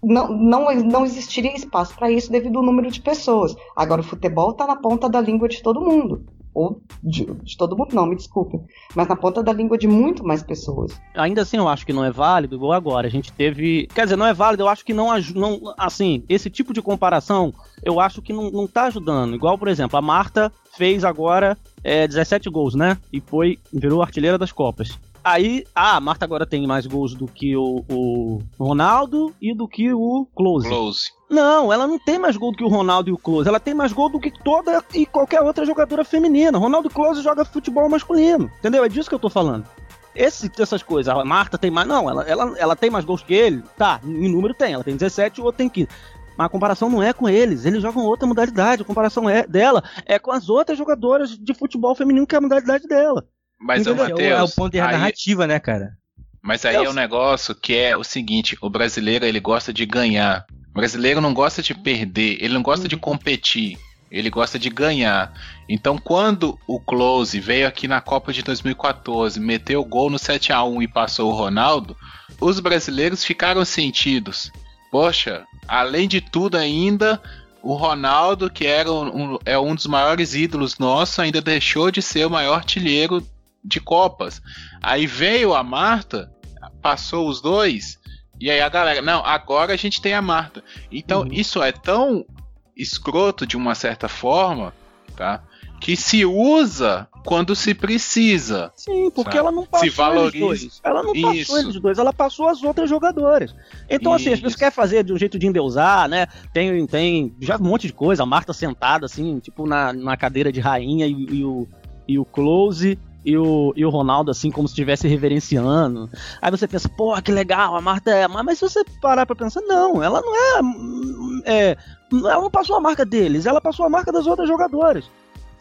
Não, não, não existiria espaço para isso devido ao número de pessoas. Agora, o futebol está na ponta da língua de todo mundo. Ou de, de todo mundo, não, me desculpe. Mas na ponta da língua de muito mais pessoas. Ainda assim, eu acho que não é válido, igual agora. A gente teve. Quer dizer, não é válido, eu acho que não. não assim, esse tipo de comparação, eu acho que não, não tá ajudando. Igual, por exemplo, a Marta fez agora é, 17 gols, né? E foi. virou artilheira das Copas. Aí, ah, a Marta agora tem mais gols do que o, o Ronaldo e do que o Close. Close. Não, ela não tem mais gol do que o Ronaldo e o Close. Ela tem mais gol do que toda e qualquer outra jogadora feminina. Ronaldo Close joga futebol masculino. Entendeu? É disso que eu tô falando. Esse, essas coisas, a Marta tem mais. Não, ela, ela, ela tem mais gols que ele. Tá, em número tem. Ela tem 17 e o outro tem 15. Mas a comparação não é com eles, eles jogam outra modalidade. A comparação é dela é com as outras jogadoras de futebol feminino que é a modalidade dela. Mas, ô, É o- Matheus, é o ponto de aí- narrativa, né, cara? Mas aí é um negócio que é o seguinte: o brasileiro ele gosta de ganhar. O brasileiro não gosta de perder, ele não gosta de competir, ele gosta de ganhar. Então, quando o Close veio aqui na Copa de 2014, meteu o gol no 7 a 1 e passou o Ronaldo, os brasileiros ficaram sentidos. Poxa, além de tudo ainda, o Ronaldo, que era um, um- é um dos maiores ídolos nossos, ainda deixou de ser o maior artilheiro de Copas. Aí veio a Marta, passou os dois, e aí a galera, não, agora a gente tem a Marta. Então Uhum. isso é tão escroto de uma certa forma, tá? Que se usa quando se precisa. Sim, porque Sabe? ela não passou Se valoriza. eles dois. Ela não passou Isso. eles dois, ela passou as outras jogadoras. Então, assim, as pessoas Isso. querem fazer de um jeito de endeusar, né? Tem, tem já um monte de coisa, a Marta sentada, assim, tipo, na, na cadeira de rainha e, e o, e o Close. E o, e o Ronaldo, assim, como se estivesse reverenciando. Aí você pensa, pô, que legal, a Marta é. Mas, se você parar pra pensar, não, ela não é, é. Ela não passou a marca deles, ela passou a marca das outras jogadoras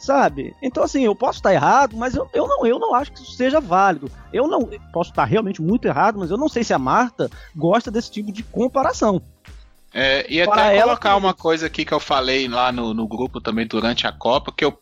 sabe? Então, assim, eu posso estar errado, mas eu, eu, não, eu não acho que isso seja válido. Eu não posso estar realmente muito errado, mas eu não sei se a Marta gosta desse tipo de comparação. É, e Para até ela, colocar uma coisa aqui que eu falei lá no, no grupo também durante a Copa, que eu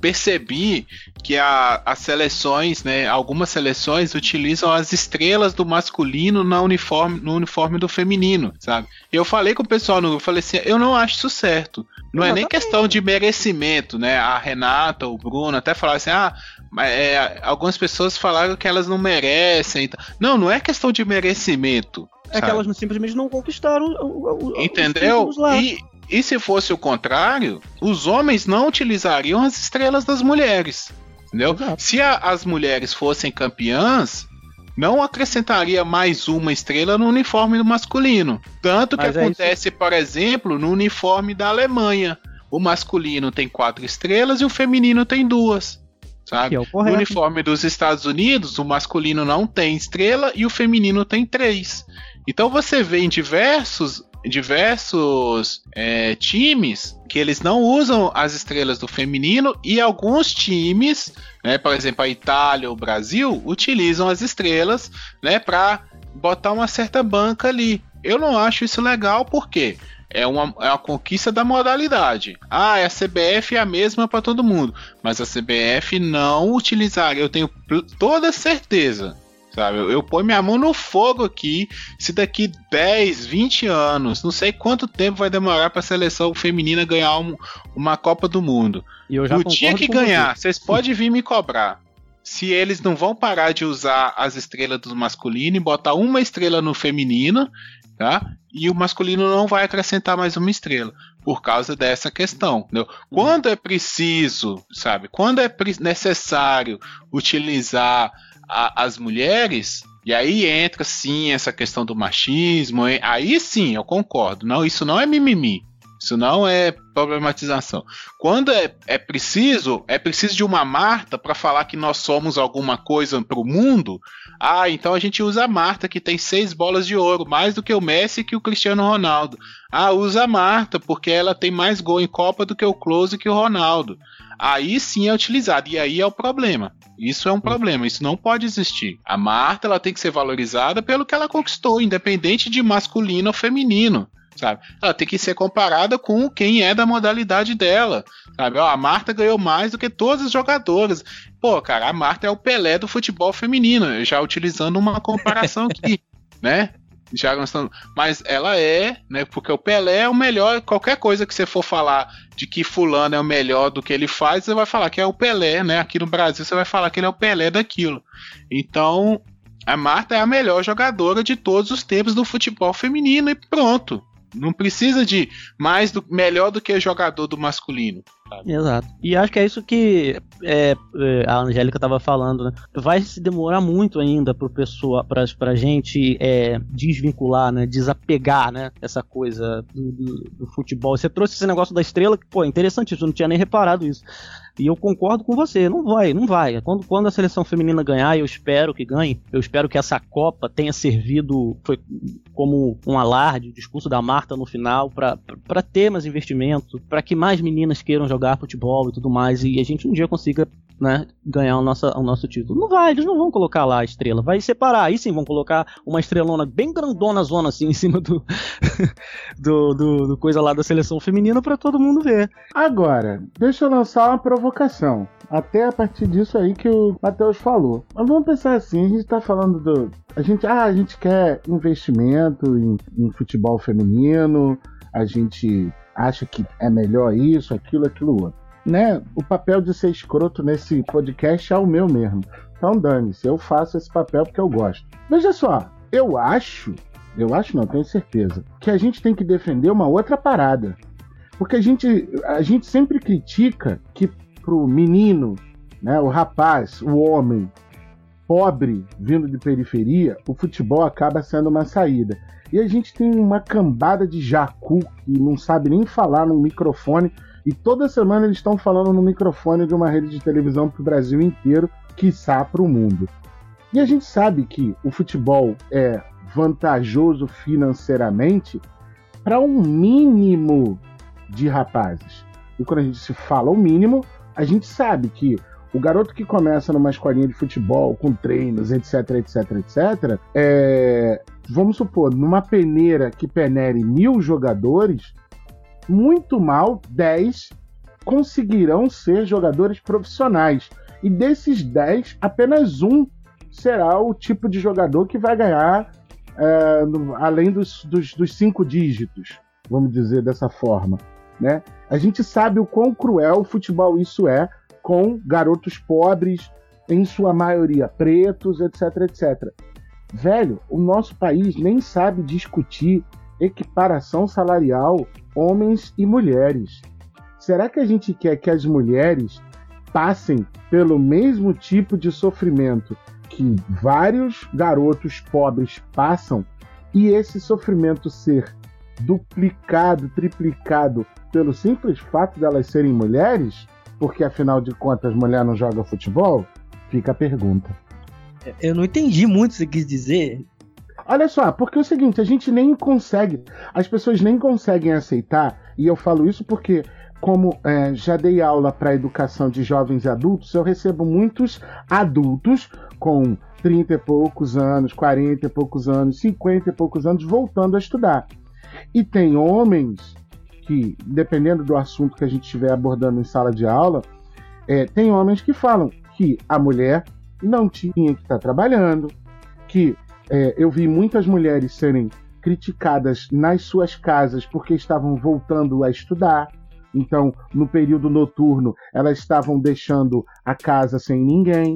percebi que a- as seleções, né, algumas seleções utilizam as estrelas do masculino na uniforme, no uniforme do feminino, sabe? Eu falei com o pessoal no grupo, falei assim, eu não acho isso certo. Não é nem Exatamente. questão de merecimento, né? A Renata, o Bruno até falaram assim, ah, mas, é, algumas pessoas falaram que elas não merecem. Não, não é questão de merecimento. É que sabe? elas não- simplesmente não conquistaram o, o- Entendeu? os lá. E, e se fosse o contrário, os homens não utilizariam as estrelas das mulheres. Entendeu? Exato. Se a- as mulheres fossem campeãs, não acrescentaria mais uma estrela no uniforme do masculino. Tanto que é acontece, por exemplo, no uniforme da Alemanha. O masculino tem quatro estrelas e o feminino tem duas. Sabe? É o No uniforme dos Estados Unidos, o masculino não tem estrela e o feminino tem três. Então você vê em diversos, diversos é, times que eles não usam as estrelas do feminino e alguns times, né, por exemplo a Itália, o Brasil, utilizam as estrelas, né, para botar uma certa banca ali. Eu não acho isso legal porque é uma, é uma conquista da modalidade. Ah, a CBF é a mesma para todo mundo, mas a CBF não utilizaria. Eu tenho toda certeza, sabe? Eu, eu ponho minha mão no fogo aqui. Se daqui 10, 20 anos, não sei quanto tempo vai demorar para a seleção feminina ganhar um- uma Copa do Mundo. E eu já No dia que ganhar, você. vocês podem vir me cobrar. Se eles não vão parar de usar as estrelas do masculino e botar uma estrela no feminino, tá? E o masculino não vai acrescentar mais uma estrela por causa dessa questão. entendeu? Quando é preciso, sabe? Quando é necessário utilizar a- as mulheres, e aí entra sim essa questão do machismo, aí sim eu concordo. Não, isso não é mimimi. Isso não é problematização. Quando é, é preciso, é preciso de uma Marta para falar que nós somos alguma coisa para o mundo. Ah, então a gente usa a Marta que tem seis bolas de ouro, mais do que o Messi e que o Cristiano Ronaldo. Ah, usa a Marta porque ela tem mais gol em Copa do que o Close e que o Ronaldo. Aí sim é utilizado e aí é o problema. Isso é um problema, isso não pode existir. A Marta ela tem que ser valorizada pelo que ela conquistou, independente de masculino ou feminino sabe? Ela tem que ser comparada com quem é da modalidade dela, sabe? A Marta ganhou mais do que todas as jogadoras. Pô, cara, a Marta é o Pelé do futebol feminino, já utilizando uma comparação (laughs) aqui, né? Já gostando, mas ela é, né? Porque o Pelé é o melhor. Qualquer coisa que você for falar de que fulano é o melhor do que ele faz, você vai falar que é o Pelé, né? Aqui no Brasil você vai falar que ele é o Pelé daquilo. Então, a Marta é a melhor jogadora de todos os tempos do futebol feminino e pronto. Não precisa de mais do melhor do que jogador do masculino. Sabe? Exato. E acho que é isso que é, é, a Angélica estava falando, né? Vai se demorar muito ainda para pessoa, pra, pra gente é, desvincular, né? Desapegar, né? Essa coisa do, do, do, futebol. Você trouxe esse negócio da estrela, que, pô, interessantíssimo, eu não tinha nem reparado isso. E eu concordo com você, não vai, não vai. Quando, quando a seleção feminina ganhar, eu espero que ganhe. Eu espero que essa Copa tenha servido foi como um alarde, o discurso da Marta no final, para ter mais investimento, para que mais meninas queiram jogar futebol e tudo mais, e a gente um dia consiga né, ganhar o nosso, o nosso título. Não vai, eles não vão colocar lá a estrela, vai separar. Aí sim vão colocar uma estrelona bem grandona zona assim (laughs) em cima do, do, do, do, coisa lá da seleção feminina para todo mundo ver. Agora, deixa eu lançar uma provocação. Até a partir disso aí que o Matheus falou. Mas vamos pensar assim, a gente tá falando do. A gente, ah, a gente quer investimento em, em futebol feminino, a gente acha que é melhor isso, aquilo, aquilo outro né, o papel de ser escroto nesse podcast é o meu mesmo. Então dane-se, eu faço esse papel porque eu gosto. Veja só, eu acho, eu acho não, tenho certeza, que a gente tem que defender uma outra parada. Porque a gente, a gente sempre critica que pro menino, né, o rapaz, o homem pobre vindo de periferia, o futebol acaba sendo uma saída. E a gente tem uma cambada de jacu que não sabe nem falar no microfone e toda semana eles estão falando no microfone de uma rede de televisão para o Brasil inteiro, quiçá para o mundo. E a gente sabe que o futebol é vantajoso financeiramente para um mínimo de rapazes. E quando a gente se fala o mínimo, a gente sabe que o garoto que começa numa escolinha de futebol, com treinos, etc, etc, etc, é, vamos supor, numa peneira que penere mil jogadores, muito mal, 10 conseguirão ser jogadores profissionais. E desses 10, apenas um será o tipo de jogador que vai ganhar é, no, além dos, dos, dos, cinco dígitos, vamos dizer dessa forma. Né? A gente sabe o quão cruel o futebol isso é com garotos pobres, em sua maioria pretos, etc, etc. Velho, o nosso país nem sabe discutir equiparação salarial homens e mulheres. Será que a gente quer que as mulheres passem pelo mesmo tipo de sofrimento que vários garotos pobres passam e esse sofrimento ser duplicado, triplicado pelo simples fato delas de serem mulheres? Porque afinal de contas, mulher não joga futebol? Fica a pergunta. Eu não entendi muito o que você quis dizer. Olha só, porque é o seguinte, a gente nem consegue, as pessoas nem conseguem aceitar, e eu falo isso porque, como é, já dei aula para educação de jovens adultos, eu recebo muitos adultos com 30 e poucos anos, 40 e poucos anos, 50 e poucos anos voltando a estudar. E tem homens que, dependendo do assunto que a gente estiver abordando em sala de aula, é, tem homens que falam que a mulher não tinha que estar tá trabalhando, que é, eu vi muitas mulheres serem criticadas nas suas casas porque estavam voltando a estudar. Então, no período noturno, elas estavam deixando a casa sem ninguém.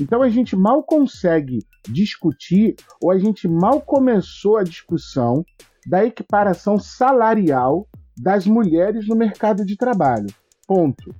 Então, a gente mal consegue discutir, ou a gente mal começou a discussão da equiparação salarial das mulheres no mercado de trabalho. Ponto.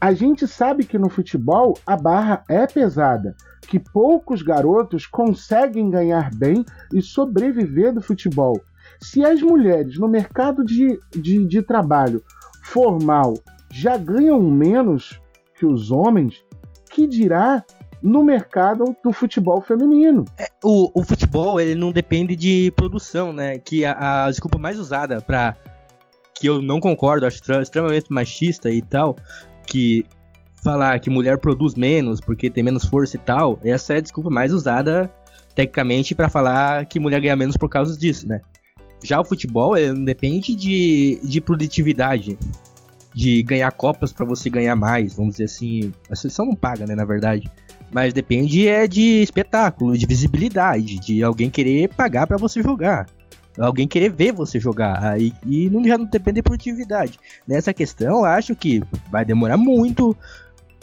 A gente sabe que no futebol a barra é pesada, que poucos garotos conseguem ganhar bem e sobreviver do futebol. Se as mulheres no mercado de, de, de trabalho formal já ganham menos que os homens, que dirá no mercado do futebol feminino? O, o futebol, ele não depende de produção, né? Que a, a desculpa mais usada pra. Que eu não concordo, acho extremamente machista e tal. Que falar que mulher produz menos porque tem menos força e tal. Essa é a desculpa mais usada, tecnicamente, pra falar que mulher ganha menos por causa disso, né? Já o futebol, não depende de, de produtividade. De ganhar copas pra você ganhar mais, vamos dizer assim. A seleção não paga, né, na verdade. Mas depende é de espetáculo, de visibilidade, de alguém querer pagar pra você jogar. Alguém querer ver você jogar. Aí, e não, já não depende de produtividade. Nessa questão, acho que vai demorar muito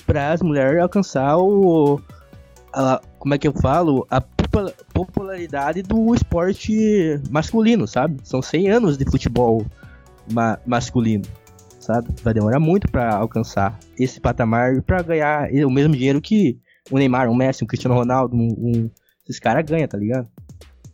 para as mulheres alcançar o. a- como é que eu falo? A popula- popularidade do esporte masculino, sabe? São 100 anos de futebol ma- masculino, sabe? Vai demorar muito para alcançar esse patamar para ganhar o mesmo dinheiro que o Neymar, um Messi, um Cristiano Ronaldo, um, um- esses caras ganham, tá ligado?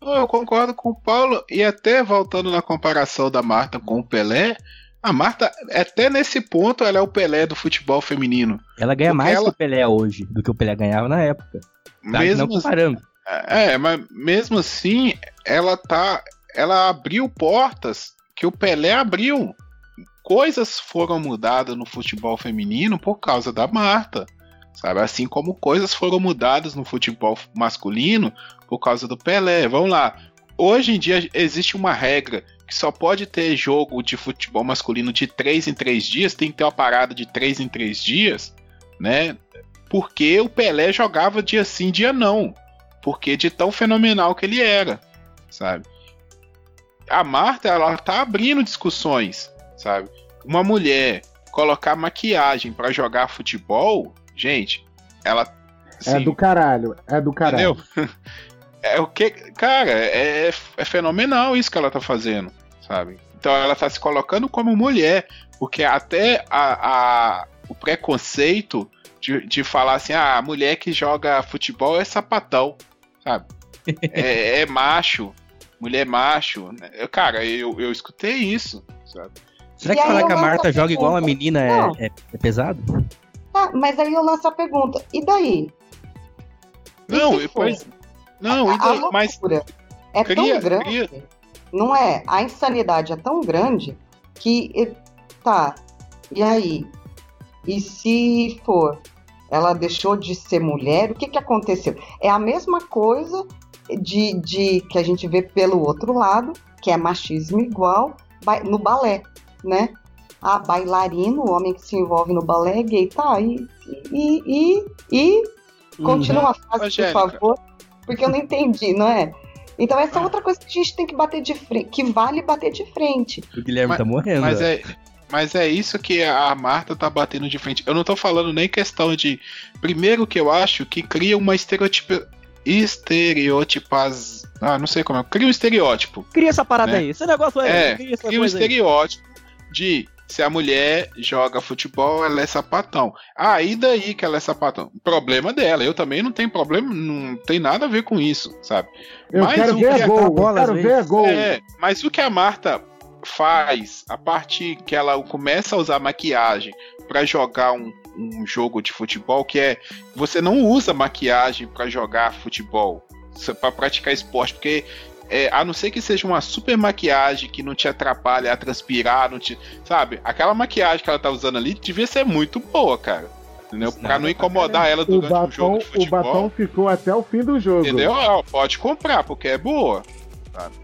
Eu concordo com o Paulo, e até voltando na comparação da Marta com o Pelé, a Marta, até nesse ponto, ela é o Pelé do futebol feminino. Ela ganha mais ela- que o Pelé hoje do que o Pelé ganhava na época. Tá? Mesmo não comparando. É, mas mesmo assim, ela tá. Ela abriu portas que o Pelé abriu. Coisas foram mudadas no futebol feminino por causa da Marta. Sabe? Assim como coisas foram mudadas no futebol masculino por causa do Pelé. Vamos lá. Hoje em dia existe uma regra que só pode ter jogo de futebol masculino de 3 em 3 dias, tem que ter uma parada de 3 em 3 dias, né? Porque o Pelé jogava dia sim, dia não porque de tão fenomenal que ele era, sabe? A Marta, ela tá abrindo discussões, sabe? Uma mulher colocar maquiagem pra jogar futebol, gente, ela É sim, do caralho, é do caralho. entendeu? (laughs) É o que, cara, é, é fenomenal isso que ela tá fazendo, sabe? Então ela tá se colocando como mulher, porque até a, a- o preconceito de, de falar assim, ah, a mulher que joga futebol é sapatão, sabe? (laughs) é, é macho, mulher macho. né? Eu, Cara, eu, eu escutei isso, sabe? Será E que aí falar que a Marta a joga igual uma pergunta. menina é, é, é pesado? Tá, mas aí eu lanço a pergunta. E daí? E Não, e for? pois- não, a, e daí? a mas loucura é cria- tão grande, cria- não é? A insanidade é tão grande que tá. E aí? E se for? Ela deixou de ser mulher? O que que aconteceu? É a mesma coisa de, de que a gente vê pelo outro lado, que é machismo igual no balé, né? A bailarino, o homem que se envolve no balé é gay, tá? E, e, e, e Continua a frase, por favor, porque eu não entendi, não é? Então essa é outra coisa que a gente tem que bater de frente, que vale bater de frente. O Guilherme Mas- tá morrendo. Mas é, mas é isso que a Marta tá batendo de frente. Eu não tô falando nem questão de. Primeiro que eu acho que cria uma estereotipo. Estereotipas. Ah, não sei como é. Cria um estereótipo. Cria essa parada Né? aí. Esse negócio aí. É, cria essa Cria um coisa aí. estereótipo de se a mulher joga futebol, ela é sapatão. Ah, e daí que ela é sapatão? Problema dela. Eu também não tenho problema, não tem nada a ver com isso, sabe? Eu Mas quero o ver que a é- gol, eu bola, quero ver a gol. É, mas o que a Marta faz a partir que ela começa a usar maquiagem pra jogar um, um jogo de futebol, que é você não usa maquiagem pra jogar futebol, para praticar esporte, porque é, a não ser que seja uma super maquiagem que não te atrapalha a transpirar, não te, sabe? Aquela maquiagem que ela tá usando ali devia ser muito boa, cara. Entendeu? Pra não incomodar ela O durante um jogo batom, de o futebol. batom ficou até o fim do jogo. Entendeu? Ela pode comprar, porque é boa. sabe?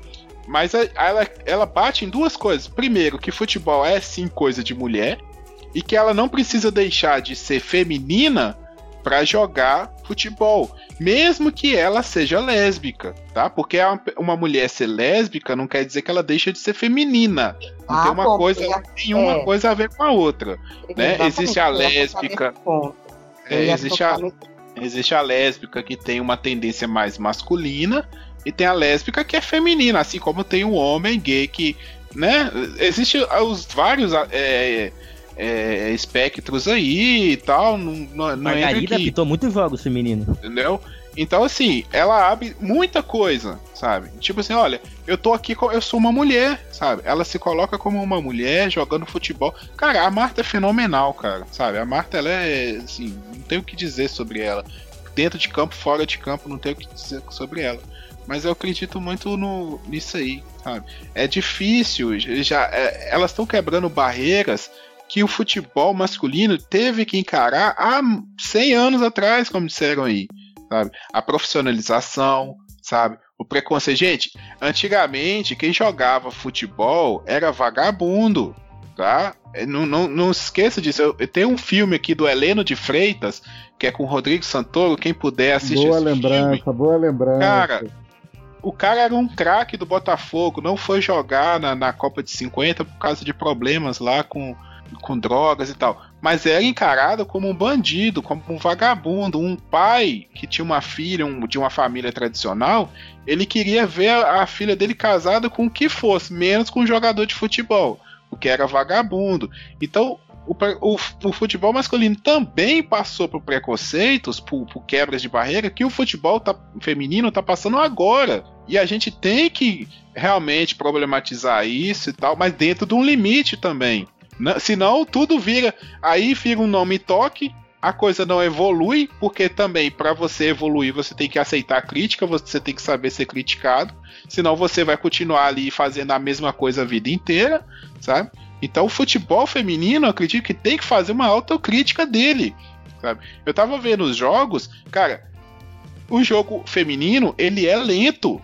Mas ela, ela bate em duas coisas. Primeiro, que futebol é sim coisa de mulher. E que ela não precisa deixar de ser feminina pra jogar futebol. Mesmo que ela seja lésbica, tá? Porque a- uma mulher ser lésbica não quer dizer que ela deixa de ser feminina. Não Ah, tem uma bom, coisa, é- tem uma é. coisa a ver com a outra. né? Existe a lésbica. É, existe a, Existe a lésbica que tem uma tendência mais masculina e tem a lésbica que é feminina, assim como tem o homem gay que, né? Existe os vários é, é, espectros aí e tal, não, não, não Margarida aqui, pitou muito jogos feminino. entendeu? Então, assim, ela abre muita coisa, sabe? Tipo assim, olha, eu tô aqui, eu sou uma mulher, sabe? Ela se coloca como uma mulher jogando futebol. Cara, a Marta é fenomenal, cara, sabe? A Marta, ela é, assim, não tem o que dizer sobre ela. Dentro de campo, fora de campo, não tem o que dizer sobre ela. Mas eu acredito muito no, nisso aí, sabe? É difícil, já, é, elas estão quebrando barreiras que o futebol masculino teve que encarar há 100 anos atrás, como disseram aí, sabe? A profissionalização, sabe? O preconceito. Gente, antigamente quem jogava futebol era vagabundo, tá? É, Não, não, não se esqueça disso. Eu, eu tenho um filme aqui do Heleno de Freitas, que é com o Rodrigo Santoro. Quem puder assistir Boa lembrança, filme. boa lembrança. Cara, o cara era um craque do Botafogo, não foi jogar na, na Copa de 50 por causa de problemas lá com, com drogas e tal. Mas era encarado como um bandido, como um vagabundo, um pai que tinha uma filha um- de uma família tradicional. Ele queria ver a, filha dele casada com o que fosse, menos com um jogador de futebol, o que era vagabundo. Então, o, o, o futebol masculino também passou por preconceitos, por, por quebras de barreira, que o futebol tá- feminino está passando agora. E a gente tem que realmente problematizar isso e tal, mas dentro de um limite também. Não- senão tudo vira. Aí vira um nome toque, a coisa não evolui, porque também para você evoluir você tem que aceitar a crítica, você tem que saber ser criticado, senão você vai continuar ali fazendo a mesma coisa a vida inteira, sabe? Então o futebol feminino, eu acredito que tem que fazer uma autocrítica dele, sabe? Eu tava vendo os jogos, cara, o jogo feminino, ele é lento,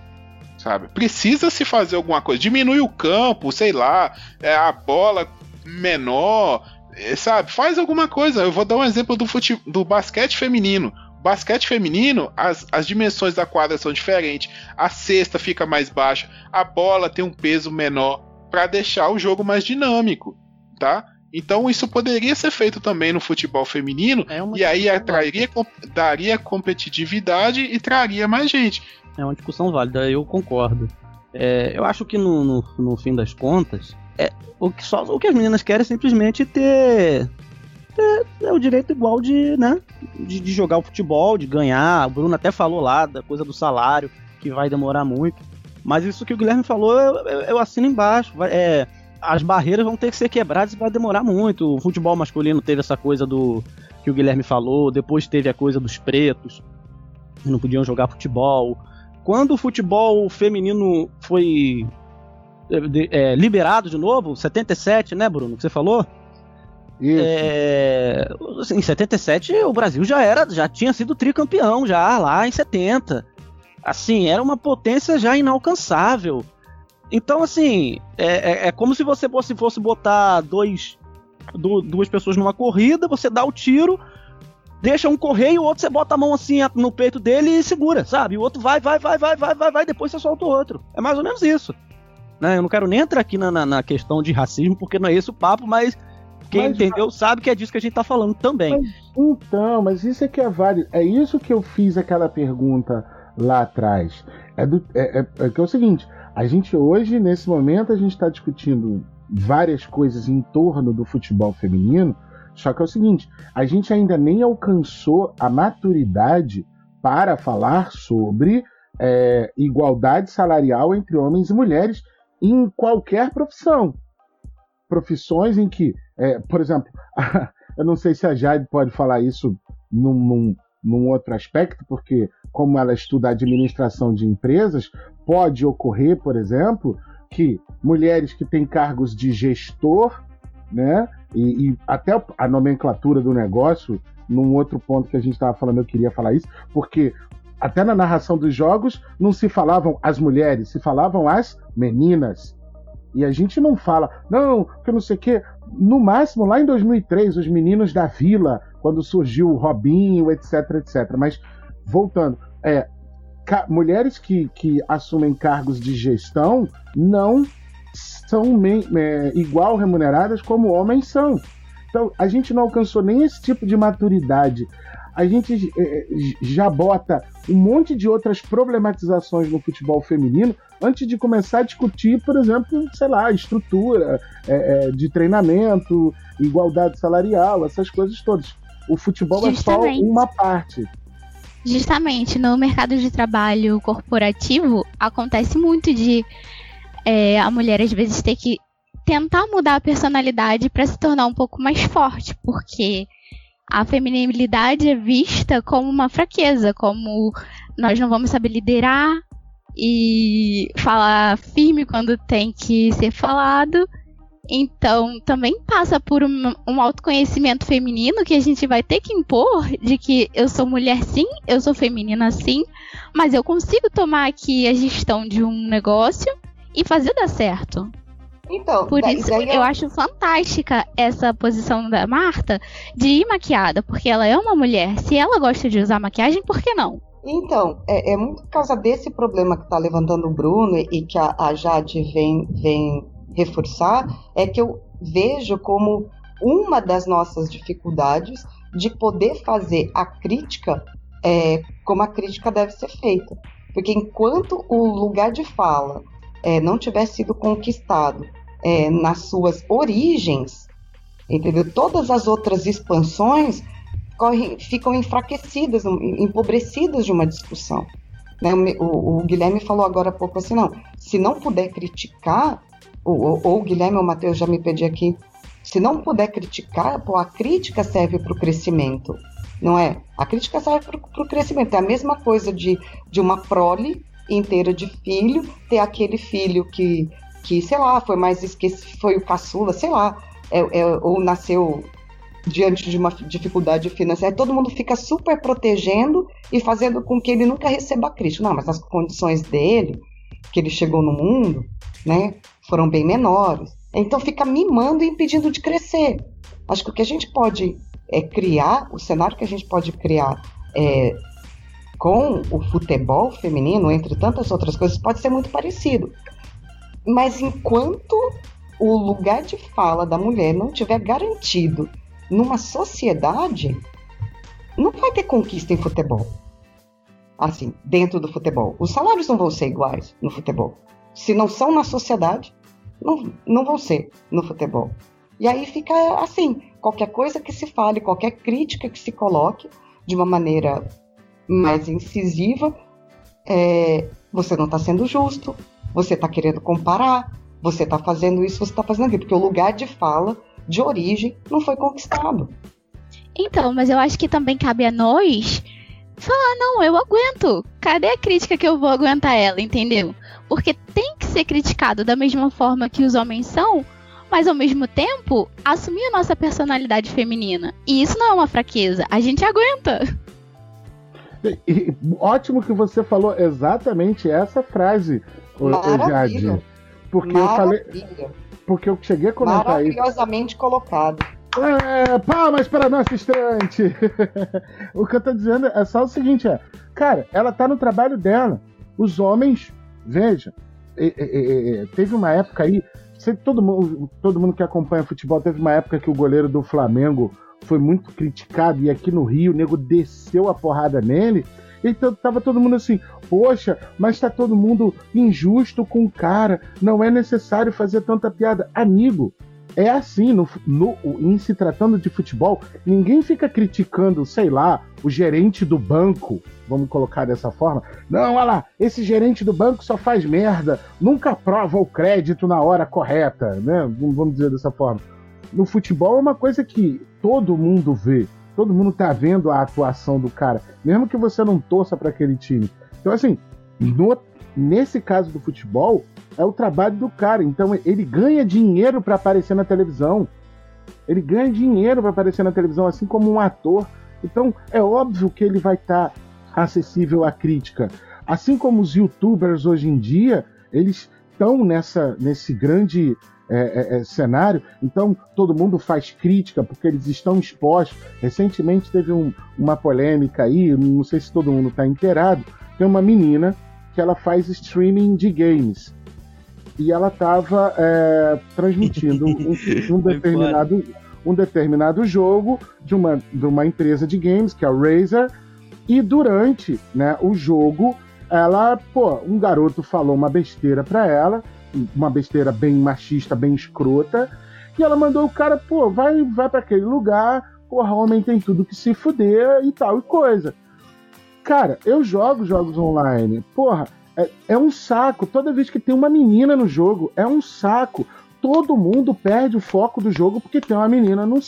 sabe? Precisa se fazer alguma coisa, diminui o campo, sei lá, é, a bola menor, é, sabe? Faz alguma coisa. Eu vou dar um exemplo do, fute... do basquete feminino. Basquete feminino, as, as dimensões da quadra são diferentes, a cesta fica mais baixa, a bola tem um peso menor para deixar o jogo mais dinâmico, tá? Então isso poderia ser feito também no futebol feminino É e aí atrairia, daria competitividade e traria mais gente. É uma discussão válida, eu concordo. É, eu acho que no, no, no fim das contas, é, o, que só, o que as meninas querem é simplesmente ter, ter- ter o direito igual de, né, de, de jogar o futebol, de ganhar. O Bruno até falou lá da coisa do salário, que vai demorar muito. Mas isso que o Guilherme falou, eu, eu, eu assino embaixo. É, as barreiras vão ter que ser quebradas e vai demorar muito. O futebol masculino teve essa coisa do que o Guilherme falou, depois teve a coisa dos pretos, que não podiam jogar futebol. Quando o futebol feminino foi é, é, liberado de novo, 77, né, Bruno, que você falou? Isso. É, assim, em 77 o Brasil já era, já tinha sido tricampeão já lá em 70. Assim, era uma potência já inalcançável. Então, assim, é, é- é como se você fosse, fosse botar dois, du- duas pessoas numa corrida, você dá o tiro, deixa um correr e o outro você bota a mão assim no peito dele e segura, sabe? E o outro vai, vai, vai, vai, vai, vai, vai, depois você solta o outro. É mais ou menos isso. Né? Eu não quero nem entrar aqui na, na, na questão de racismo, porque não é esse o papo, mas quem Mas- entendeu sabe que é disso que a gente tá falando também. Então, mas isso é que é válido. É isso que eu fiz aquela pergunta lá atrás. É, do, é, é- é que é o seguinte: a gente hoje, nesse momento, a gente está discutindo várias coisas em torno do futebol feminino. Só que é o seguinte: a gente ainda nem alcançou a maturidade para falar sobre é, igualdade salarial entre homens e mulheres em qualquer profissão. Profissões em que, é, por exemplo, (laughs) eu não sei se a Jade pode falar isso num, num, num outro aspecto, porque, como ela estuda administração de empresas, pode ocorrer, por exemplo, que mulheres que têm cargos de gestor, né, e, e até a nomenclatura do negócio, num outro ponto que a gente estava falando, eu queria falar isso, porque até na narração dos jogos não se falavam as mulheres, se falavam as meninas. E a gente não fala, não, que não sei o quê. No máximo, lá em 2003, os meninos da vila, quando surgiu o Robinho, etc, etc. Mas, voltando, é, mulheres que, que assumem cargos de gestão não são é, igual remuneradas como homens são. Então, a gente não alcançou nem esse tipo de maturidade. A gente é, já bota um monte de outras problematizações no futebol feminino antes de começar a discutir, por exemplo, sei lá, estrutura é, é, de treinamento, igualdade salarial, essas coisas todas. O futebol é Justamente. só uma parte. Justamente no mercado de trabalho corporativo acontece muito de é, a mulher às vezes ter que tentar mudar a personalidade para se tornar um pouco mais forte, porque a feminilidade é vista como uma fraqueza, como nós não vamos saber liderar e falar firme quando tem que ser falado. Então, também passa por um, um, autoconhecimento feminino que a gente vai ter que impor de que eu sou mulher sim, eu sou feminina sim, mas eu consigo tomar aqui a gestão de um negócio e fazer dar certo. Então, Por daí- isso daí eu acho fantástica essa posição da Marta de ir maquiada, porque ela é uma mulher. Se ela gosta de usar maquiagem, por que não? Então, é, é muito por causa desse problema que está levantando o Bruno e, e que a, a Jade vem, vem reforçar, é que eu vejo como uma das nossas dificuldades de poder fazer a crítica é, como a crítica deve ser feita. Porque enquanto o lugar de fala é, não tiver sido conquistado é, nas suas origens, entendeu? Todas as outras expansões correm, ficam enfraquecidas, em- empobrecidas de uma discussão. né? O O, Guilherme falou agora há pouco assim, não, se não puder criticar, ou- ou o Guilherme ou o Matheus já me pedi aqui, se não puder criticar, pô, a crítica serve para o crescimento, não é? A crítica serve para o crescimento. É a mesma coisa de, de uma prole inteira de filho, ter aquele filho que, que sei lá, foi mais esquecido, foi o caçula, sei lá, é- é- ou nasceu diante de uma dificuldade financeira, todo mundo fica super protegendo e fazendo com que ele nunca receba crítica. Não, mas as condições dele, que ele chegou no mundo, né, foram bem menores. Então fica mimando e impedindo de crescer. Acho que o que a gente pode é, criar, o cenário que a gente pode criar é, com o futebol feminino, entre tantas outras coisas, pode ser muito parecido. Mas enquanto o lugar de fala da mulher não tiver garantido numa sociedade, não vai ter conquista em futebol. Assim, dentro do futebol. Os salários não vão ser iguais no futebol. Se não são na sociedade, não, não vão ser no futebol. E aí fica assim: qualquer coisa que se fale, qualquer crítica que se coloque de uma maneira mais incisiva, é, você não está sendo justo, você está querendo comparar, você está fazendo isso, você está fazendo aquilo, porque o lugar de fala, de origem, não foi conquistado. Então, mas eu acho que também cabe a nós falar, não, eu aguento. Cadê a crítica que eu vou aguentar ela, entendeu? Porque tem que ser criticado da mesma forma que os homens são, mas ao mesmo tempo assumir a nossa personalidade feminina. E isso não é uma fraqueza, a gente aguenta. E- ótimo que você falou exatamente essa frase, Maravilha. Jade. Porque eu falei. Maravilha. Porque eu cheguei a comentar isso. Maravilhosamente colocado. É, palmas para a nossa estreante! (laughs) o que eu tô dizendo é só o seguinte: é, cara, ela tá no trabalho dela. Os homens, veja, é, é, é, teve uma época aí. todo mundo, todo mundo que acompanha futebol teve uma época que o goleiro do Flamengo foi muito criticado e aqui no Rio o nego desceu a porrada nele. Então tava todo mundo assim, poxa, mas tá todo mundo injusto com o cara, não é necessário fazer tanta piada. Amigo, é assim, no, no- em se tratando de futebol, ninguém fica criticando, sei lá, o gerente do banco, vamos colocar dessa forma. Não, olha lá, esse gerente do banco só faz merda, nunca aprova o crédito na hora correta, né? Vamos dizer dessa forma. No futebol é uma coisa que todo mundo vê, todo mundo tá vendo a atuação do cara, mesmo que você não torça para aquele time. Então, assim, no- nesse caso do futebol, é o trabalho do cara. Então ele ganha dinheiro para aparecer na televisão. Ele ganha dinheiro para aparecer na televisão, assim como um ator. Então é óbvio que ele vai estar acessível à crítica. Assim como os youtubers hoje em dia, eles estão nessa, nesse grande é, é, é, cenário, então todo mundo faz crítica porque eles estão expostos. Recentemente teve um- uma polêmica aí, não sei se todo mundo está inteirado. Tem uma menina que ela faz streaming de games e ela estava transmitindo um, (laughs) um determinado, um determinado jogo de uma, de uma empresa de games, que é a Razer, e durante né, o jogo, ela, pô, um garoto falou uma besteira pra ela, uma besteira bem machista, bem escrota, e ela mandou o cara, pô, vai, vai para aquele lugar, porra, homem tem tudo que se fuder e tal e coisa. cara, eu jogo jogos online. Porra, é, é um saco. Toda vez que tem uma menina no jogo, é um saco. Todo mundo perde o foco do jogo porque tem uma menina no,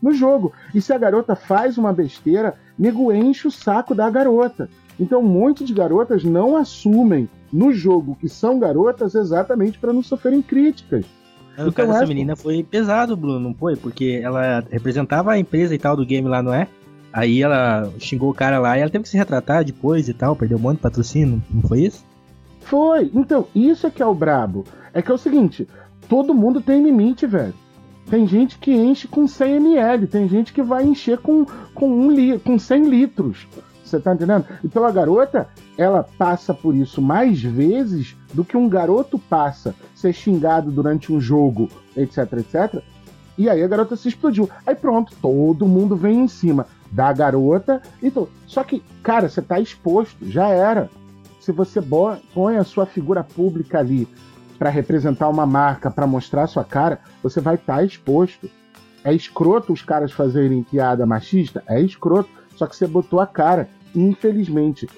no jogo. E se a garota faz uma besteira, nego enche o saco da garota. Então, um monte de garotas não assumem no jogo que são garotas exatamente para não sofrerem críticas. Mas o Então, caso dessa essa- menina foi pesado, Bruno, não foi? Porque ela representava a empresa e tal do game lá, não é? Aí ela xingou o cara lá e ela teve que se retratar depois e tal, perdeu um monte de patrocínio, não foi isso? Foi. Então, isso é que é o brabo. É que é o seguinte, todo mundo tem limite, velho. Tem gente que enche com 100 ml, tem gente que vai encher com, com, um li com 100 litros. Você tá entendendo? Então a garota, ela passa por isso mais vezes do que um garoto passa ser xingado durante um jogo, etc, etc. E aí a garota se explodiu. Aí pronto, todo mundo vem em cima da garota. Então, só que, cara, você tá exposto, já era se você põe a sua figura pública ali para representar uma marca, para mostrar a sua cara, você vai estar exposto. É escroto os caras fazerem piada machista? É escroto. Só que você botou a cara. Infelizmente,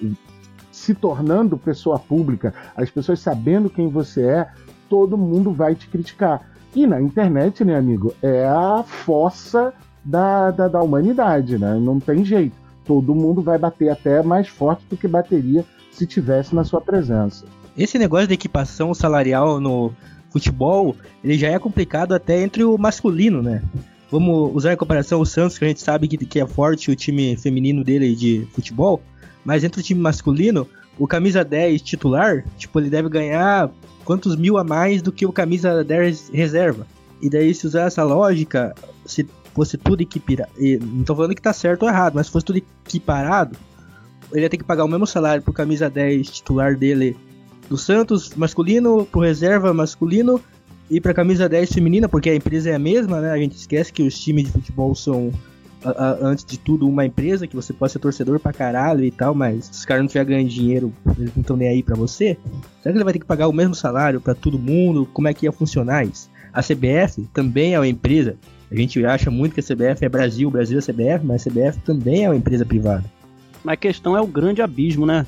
se tornando pessoa pública, as pessoas sabendo quem você é, todo mundo vai te criticar. E na internet, né, amigo, é a fossa da, da, da humanidade, né? Não tem jeito. Todo mundo vai bater até mais forte do que bateria se tivesse na sua presença. Esse negócio de equipação salarial no futebol, ele já é complicado até entre o masculino, né? Vamos usar em comparação o Santos, que a gente sabe que, que é forte o time feminino dele de futebol, mas entre o time masculino, o camisa 10 titular, tipo, ele deve ganhar quantos mil a mais do que o camisa 10 reserva. E daí, se usar essa lógica, se fosse tudo equiparado, não tô falando que tá certo ou errado, mas se fosse tudo equiparado, ele ia ter que pagar o mesmo salário pro camisa 10 titular dele do Santos masculino, pro reserva masculino e pra camisa 10 feminina, porque a empresa é a mesma, né? A gente esquece que os times de futebol são, antes de tudo, uma empresa, que você pode ser torcedor pra caralho e tal, mas se os caras não estiverem ganhando dinheiro, eles não estão nem aí pra você. Será que ele vai ter que pagar o mesmo salário pra todo mundo? Como é que ia funcionar isso? A CBF também é uma empresa. A gente acha muito que a CBF é Brasil, Brasil é CBF, mas a CBF também é uma empresa privada. Mas a questão é o grande abismo, né?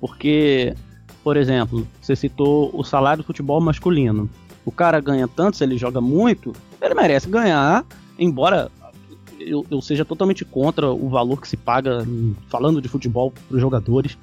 Porque, por exemplo, você citou o salário do futebol masculino. O cara ganha tanto, se ele joga muito, ele merece ganhar, embora eu, eu seja totalmente contra o valor que se paga falando de futebol para os jogadores.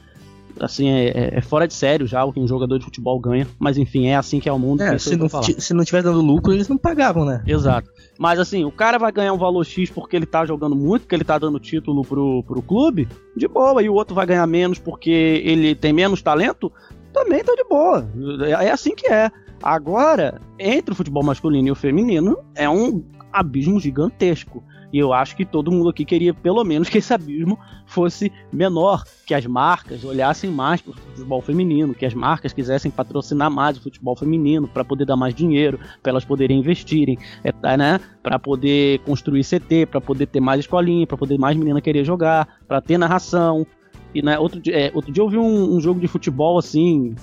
Assim, é, é- é fora de sério já o que um jogador de futebol ganha. Mas enfim, é assim que é o mundo. É, isso se não, se não tivesse dando lucro, eles não pagavam, né? Exato. Mas assim, o cara vai ganhar um valor X porque ele tá jogando muito, porque ele tá dando título pro, pro clube, de boa. E o outro vai ganhar menos porque ele tem menos talento, também tá de boa. É é assim que é. Agora, entre o futebol masculino e o feminino, é um abismo gigantesco. E eu acho que todo mundo aqui queria, pelo menos, (laughs) que esse abismo fosse menor, que as marcas olhassem mais para o futebol feminino, que as marcas quisessem patrocinar mais o futebol feminino para poder dar mais dinheiro, para elas poderem investirem, é, tá, né? Para poder construir CT, para poder ter mais escolinha, para poder mais menina querer jogar, para ter narração. E né, outro, dia- é, outro dia eu vi um, um jogo de futebol assim,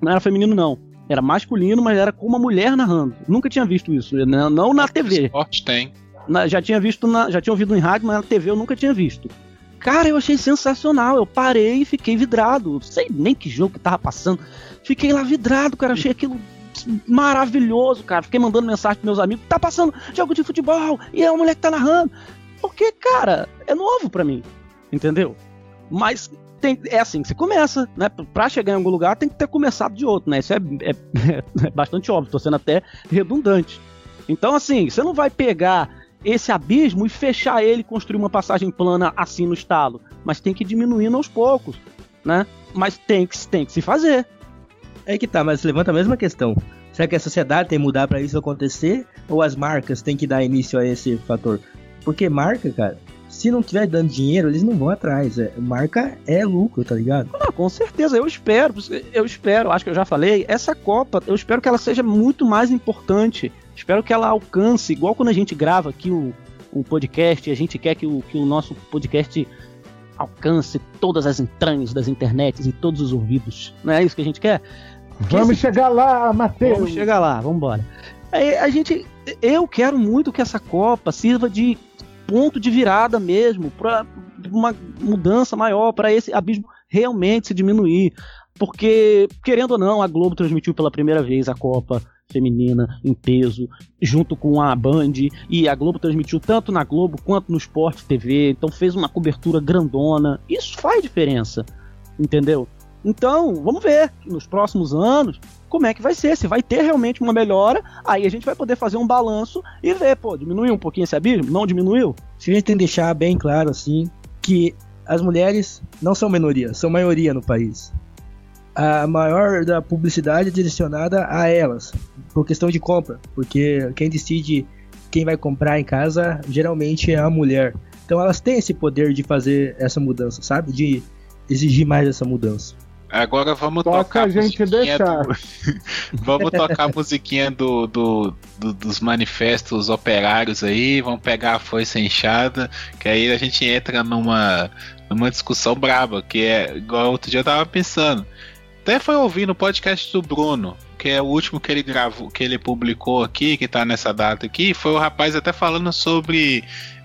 não era feminino não, era masculino, mas era com uma mulher narrando. Nunca tinha visto isso, né? não na TV. Esporte tem. Na- já tinha visto na, já tinha ouvido em rádio, mas na TV eu nunca tinha visto. Cara, eu achei sensacional. Eu parei e fiquei vidrado. Não sei nem que jogo que tava passando. Fiquei lá vidrado, cara. Achei aquilo maravilhoso, cara. Fiquei mandando mensagem pros meus amigos. Tá passando jogo de futebol e é uma mulher que tá narrando. Porque, cara, é novo pra mim. Entendeu? Mas tem- é assim que você começa, né? Pra chegar em algum lugar tem que ter começado de outro, né? Isso é, é- (laughs) é bastante óbvio. Tô sendo até redundante. Então, assim, você não vai pegar esse abismo e fechar ele construir uma passagem plana assim no estalo. Mas tem que ir diminuindo aos poucos, né? Mas tem que, tem que se fazer. É que tá, mas levanta a mesma questão. Será que a sociedade tem que mudar pra isso acontecer? Ou as marcas têm que dar início a esse fator? Porque marca, cara, se não tiver dando dinheiro, eles não vão atrás. É, marca é lucro, tá ligado? Ah, com certeza, eu espero, eu espero, acho que eu já falei, essa Copa, eu espero que ela seja muito mais importante. Espero que ela alcance, igual quando a gente grava aqui o, o podcast, e a gente quer que o, que o nosso podcast alcance todas as entranhas das internets em todos os ouvidos. Não é isso que a gente quer? Vamos chegar lá, Matheus! Vamos chegar lá, vamos embora. Aí, a gente, eu quero muito que essa Copa sirva de ponto de virada mesmo para uma mudança maior para esse abismo realmente se diminuir. Porque, querendo ou não, a Globo transmitiu pela primeira vez a Copa feminina em peso, junto com a Band, e a Globo transmitiu tanto na Globo quanto no Sport TV, então fez uma cobertura grandona. Isso faz diferença, entendeu? Então, vamos ver nos próximos anos como é que vai ser, se vai ter realmente uma melhora, aí a gente vai poder fazer um balanço e ver, pô, diminuiu um pouquinho esse abismo? Não diminuiu? Se a gente tem que deixar bem claro, assim, que as mulheres não são minoria, são maioria no país. A maior da publicidade é direcionada a elas, por questão de compra, porque quem decide quem vai comprar em casa geralmente é a mulher. Então elas têm esse poder de fazer essa mudança, sabe? De exigir mais essa mudança. Agora vamos Só tocar a gente musiquinha deixar. do- (laughs) vamos tocar a musiquinha do, do- do- dos manifestos operários aí, vamos pegar a foice enxada, que aí a gente entra numa, numa discussão braba, que é igual outro dia eu tava pensando. Até foi ouvir no podcast do Bruno, que é o último que ele gravou, que ele publicou aqui, que tá nessa data aqui, foi o rapaz até falando sobre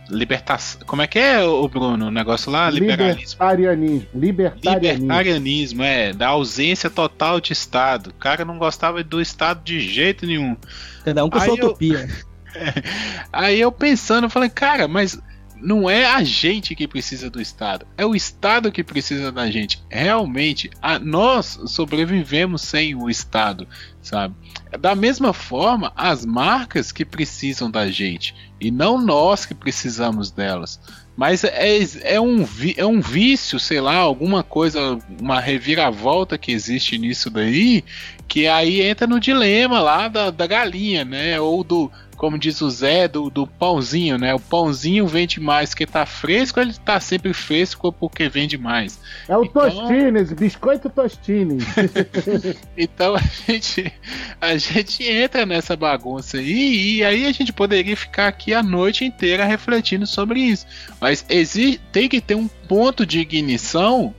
libertação. Como é que é, o Bruno? O negócio lá? Liberalismo. Libertarianismo. Libertarianismo. Libertarianismo, é, da ausência total de Estado. O cara não gostava do Estado de jeito nenhum. Cada um com a sua Aí eu- utopia. (laughs) Aí eu pensando, eu falei, cara, mas não é a gente que precisa do Estado, é o Estado que precisa da gente. Realmente, a- nós sobrevivemos sem o Estado, sabe? Da mesma forma, as marcas que precisam da gente e não nós que precisamos delas. Mas é, é, um, é um vício, sei lá, alguma coisa, uma reviravolta que existe nisso daí, que aí entra no dilema lá da, da galinha, né? Ou do, como diz o Zé, do, do pãozinho, né? O pãozinho vende mais porque tá fresco, ele tá sempre fresco porque vende mais. É o Então- Tostines, biscoito Tostines. (laughs) Então a gente, a gente entra nessa bagunça aí, e aí a gente poderia ficar aqui a noite inteira refletindo sobre isso. Mas exi tem que ter um ponto de ignição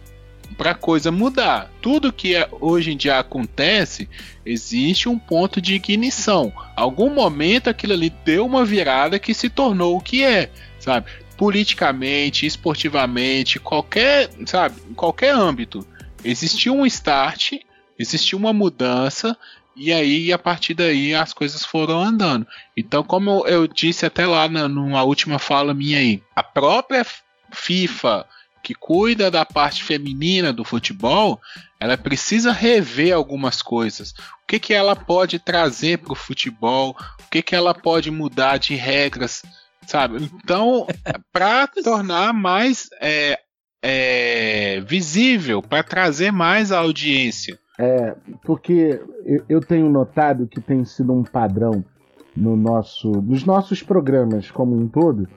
para coisa mudar. Tudo que é- hoje em dia acontece, existe um ponto de ignição. Algum momento aquilo ali deu uma virada que se tornou o que é, sabe? Politicamente, esportivamente, qualquer, sabe, qualquer âmbito. Existiu um start, existiu uma mudança e aí a partir daí as coisas foram andando. Então, como eu, eu disse até lá na, numa última fala minha aí, a própria FIFA que cuida da parte feminina do futebol, ela precisa rever algumas coisas. O que, que ela pode trazer para o futebol? O que, que ela pode mudar de regras, sabe? Então, (laughs) para tornar mais é, é, visível, para trazer mais audiência. É, porque eu, tenho notado que tem sido um padrão no nosso, nos nossos programas como um todo,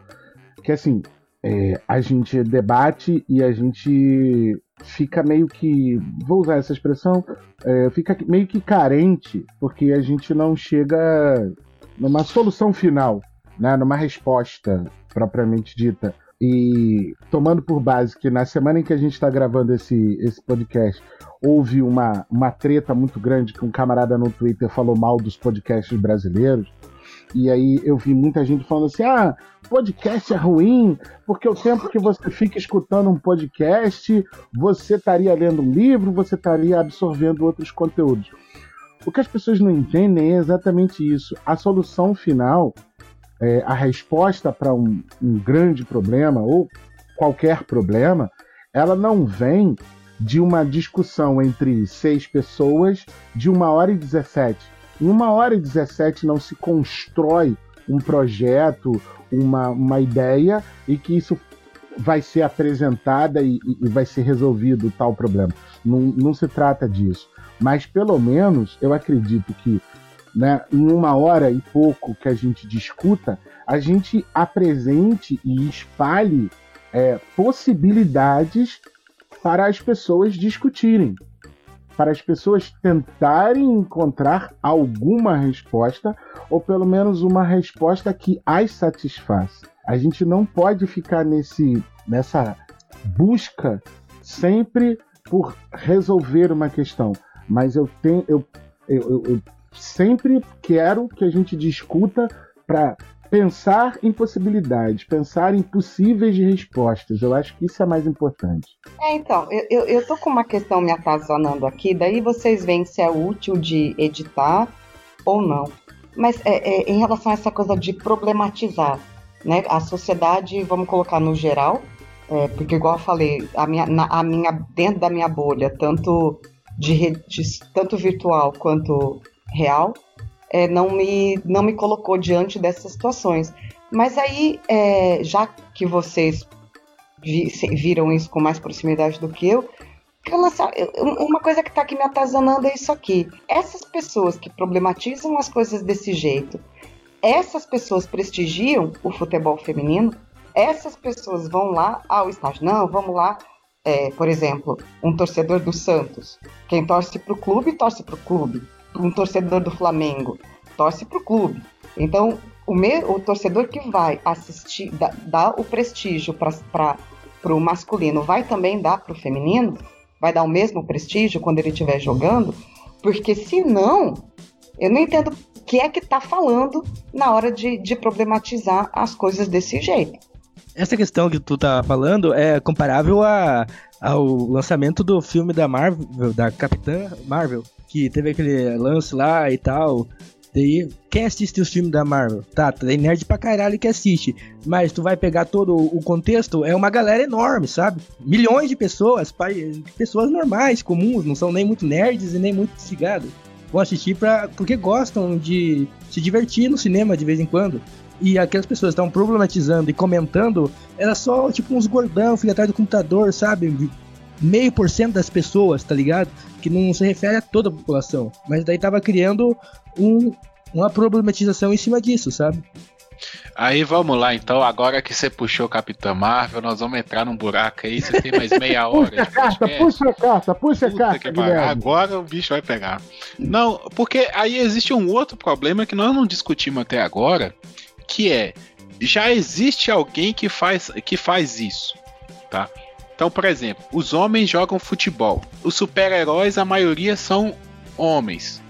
que assim, é, a gente debate e a gente fica meio que, vou usar essa expressão, é, fica meio que carente, porque a gente não chega numa solução final, né, numa resposta propriamente dita. E tomando por base que na semana em que a gente está gravando esse, esse podcast, houve uma, uma treta muito grande que um camarada no Twitter falou mal dos podcasts brasileiros. E aí eu vi muita gente falando assim: ah, podcast é ruim, porque o tempo que você fica escutando um podcast, você estaria lendo um livro, você estaria absorvendo outros conteúdos. O que as pessoas não entendem é exatamente isso. A solução final, é, a resposta para um, um grande problema ou qualquer problema, ela não vem de uma discussão entre seis pessoas de uma hora e 17. Em uma hora e 17 não se constrói um projeto, uma, uma ideia e que isso vai ser apresentada e, e vai ser resolvido tal problema. Não, não se trata disso. Mas pelo menos eu acredito que né, em uma hora e pouco que a gente discuta, a gente apresente e espalhe é, possibilidades para as pessoas discutirem, para as pessoas tentarem encontrar alguma resposta, ou pelo menos uma resposta que as satisfaça. A gente não pode ficar nesse, nessa busca sempre por resolver uma questão, mas eu tenho, eu, eu, eu, sempre quero que a gente discuta para pensar em possibilidades, pensar em possíveis respostas. Eu acho que isso é mais importante. É, então, eu, tô com uma questão me atazanando aqui, daí vocês veem se é útil de editar ou não. Mas é, é, em relação a essa coisa de problematizar, né? A sociedade, vamos colocar no geral, é, porque igual eu falei, a minha, na, a minha, dentro da minha bolha, tanto de rede, tanto virtual quanto real, é, não, me, não me colocou diante dessas situações. Mas aí, é, já que vocês vi, viram isso com mais proximidade do que eu, uma coisa que está aqui me atazanando é isso aqui. Essas pessoas que problematizam as coisas desse jeito, essas pessoas prestigiam o futebol feminino? Essas pessoas vão lá ao estádio? Não, vamos lá. É, por exemplo, um torcedor do Santos. Quem torce para o clube, torce para o clube um torcedor do Flamengo torce para o clube. Então, o, me, o torcedor que vai assistir, dá, dá o prestígio para o masculino, vai também dar para o feminino? Vai dar o mesmo prestígio quando ele estiver jogando? Porque se não, eu não entendo o que é que está falando na hora de, de problematizar as coisas desse jeito. Essa questão que tu tá falando é comparável a, ao lançamento do filme da Marvel, da Capitã Marvel, que teve aquele lance lá e tal. Daí, quem assiste os filmes da Marvel? Tá, tem nerd pra caralho que assiste. Mas tu vai pegar todo o contexto, é uma galera enorme, sabe? Milhões de pessoas, pessoas normais, comuns, não são nem muito nerds e nem muito desligados. Vão assistir pra, porque gostam de se divertir no cinema de vez em quando. E aquelas pessoas estão problematizando e comentando, era só tipo uns gordão, filho atrás do computador, sabe? Meio por cento das pessoas, tá ligado? que não se refere a toda a população, mas daí tava criando um, uma problematização em cima disso, sabe? Aí vamos lá, então. Agora que você puxou o Capitão Marvel, nós vamos entrar num buraco aí. Você tem mais meia (laughs) hora. puxa a carta, puxa a carta, puxa a carta. Agora o bicho vai pegar. Não, porque aí existe um outro problema que nós não discutimos até agora, que é já existe alguém que faz, que faz isso, tá? Então, por exemplo, os homens jogam futebol. Os super-heróis, a maioria são homens.